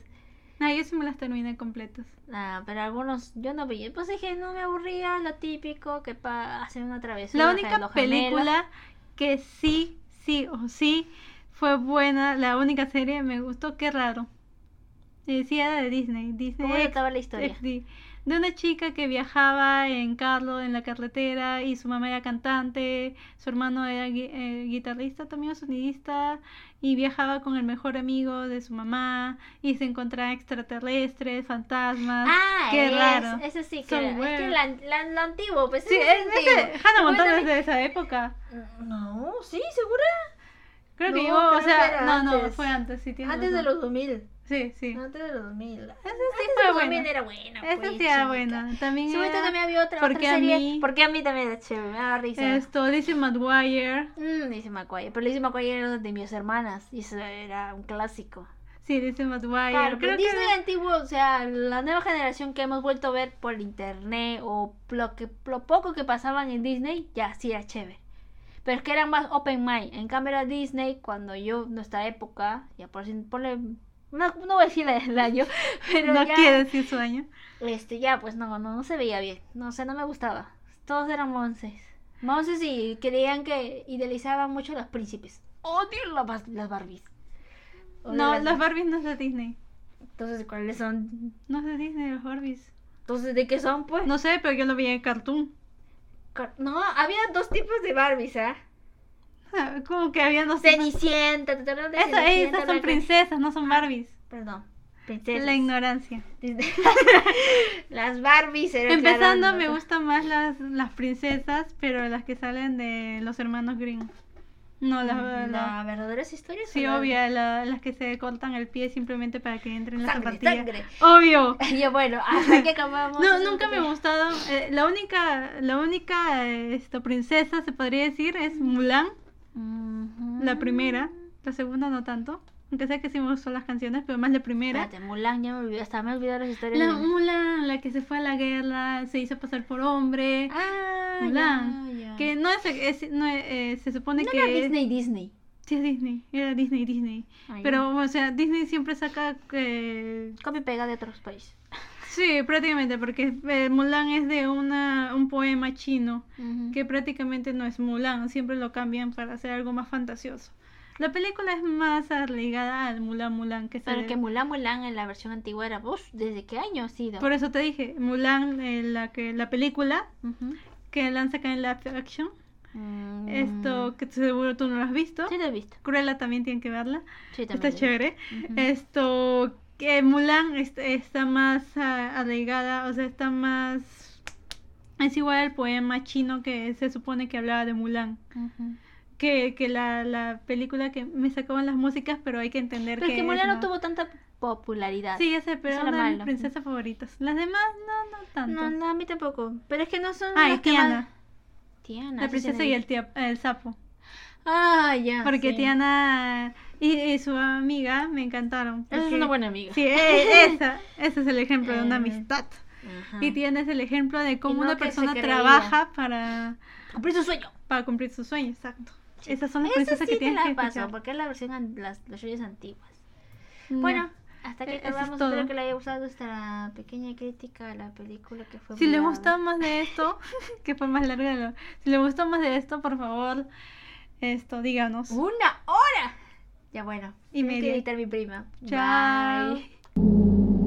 Ah, yo sí me las terminé completas. Ah, pero algunos yo no vi. Pues dije, no me aburría, lo típico, que pa hacen una travesura. La única película que sí, sí o sí fue buena, la única serie me gustó, qué raro. Eh, sí, era de Disney. Disney ¿Cómo X- trataba la historia? XD. De una chica que viajaba en carro en la carretera y su mamá era cantante, su hermano era gui- eh, guitarrista también, sonidista, y viajaba con el mejor amigo de su mamá y se encontraba extraterrestres, fantasmas. Ah, qué es- raro. Eso sí, que es que la, la- lo antiguo, pues Sí, es, es ese- antiguo. Hannah Montana es de esa época. No, sí, segura. Creo que No, yo, o que sea, no, no, antes. fue antes, sí, tienes Antes de los 2000. Sí, sí. Antes de los 2000. Esa sí Antes fue de los buena. 2000 era buena. Esa pues, sí era buena. También ahorita era también había otra, Porque otra a serie. mí- Porque a mí también era chévere, me daba risa. esto, Lizzie McGuire. Mm, Lizzie McGuire. Pero Lizzie McGuire era de mis hermanas. Y eso era un clásico. Sí, Lizzie McGuire. Claro, Creo pero que Disney antiguo, o sea, la nueva generación que hemos vuelto a ver por internet o lo, que, lo poco que pasaban en Disney, ya sí era chévere. Pero es que eran más open mind. En cambio era Disney, cuando yo, nuestra época, ya por si ponle, no, no voy a decir el año, pero no ya, quiere decir su año. este, ya pues no, no, no se veía bien. No sé, no me gustaba. Todos eran monces. Monces y creían que idealizaban mucho a los príncipes. Odio las, las Barbies. Odio No, las- las Barbies no es de Disney. Entonces, ¿cuáles son? No es de Disney, las Barbies. Entonces, ¿de qué son, pues? No sé, pero yo lo vi en Cartoon. Car- No, había dos tipos de Barbies, ¿ah? Como que había dos. Cenicienta, ¿te de Esa- Cenicienta? esas son princesas, no son Barbies. Perdón, princesas. La ignorancia. las Barbies Empezando, me gustan más las, las princesas, pero las que salen de los hermanos Green. No, las La, la- verdaderas historias. Sí, o la- las que se cortan el pie simplemente para que entren las zapatillas. sangre. Obvio. Ya bueno, hasta que acabamos. No, esa nunca me ha gustado. eh, la única, la única eh, esto, princesa, se podría decir, es Mulan, La primera. La segunda no tanto. Aunque sé que sí me gustan las canciones, pero más la primera. Espérate, Mulan, ya me olvidé, hasta me olvidé las historias. La de- Mulan, la que se fue a la guerra, se hizo pasar por hombre. Ah, Mulan. ya, ya. Que no es, es- no es- eh, se supone No que era Disney, Disney. sí es Disney, era Disney, Disney. Ay, Pero, o sea, Disney siempre saca eh, Copia y pega de otros países. Sí, prácticamente, porque eh, Mulan es de una, un poema chino que prácticamente no es Mulan, siempre lo cambian para hacer algo más fantasioso. La película es más ligada al Mulan Mulan que Pero que Mulan Mulan en la versión antigua era vos, ¿desde qué año ha sido? Por eso te dije, Mulan, eh, la que la película que lanza acá en live action, Mm. esto que seguro tú no lo has visto. Sí, lo he visto. Cruella también tiene que verla, Sí, también está chévere. Esto que Mulan est- está más ah, arraigada, o sea, está más es igual al poema chino que se supone que hablaba de Mulan. Que, que la, la película que me sacaban las músicas, pero hay que entender Pero que es, Mulan no ¿no? tuvo tanta popularidad. Sí, ya sé, pero Eso una de mis princesas favoritas. Las demás, no, no tanto. No, no, a mí tampoco. Pero es que no son. ah, y las que Tiana. más- Tiana. La princesa y el, tía- el sapo. Ah, ya. Porque sí. Tiana y, y su amiga me encantaron. Esa es una buena amiga. Sí, e- esa, ese es el ejemplo de una Eh, amistad. Ajá. Y Tiana es el ejemplo de cómo no una persona trabaja para, Cumplir su sueño. para cumplir sus sueños, exacto. Sí. Esas son las Esa princesas sí que tienes la que paso, escuchar. porque es la versión, an- las versiones antiguas. Ya. Bueno, hasta que Eh, acabamos. Espero que le haya gustado esta pequeña crítica a la película que fue. Si le gustó más de esto, que fue más larga, si le gustó más de esto, por favor, esto, díganos. ¡Una hora! Ya bueno. Y tengo que editar mi prima. Chao. Bye.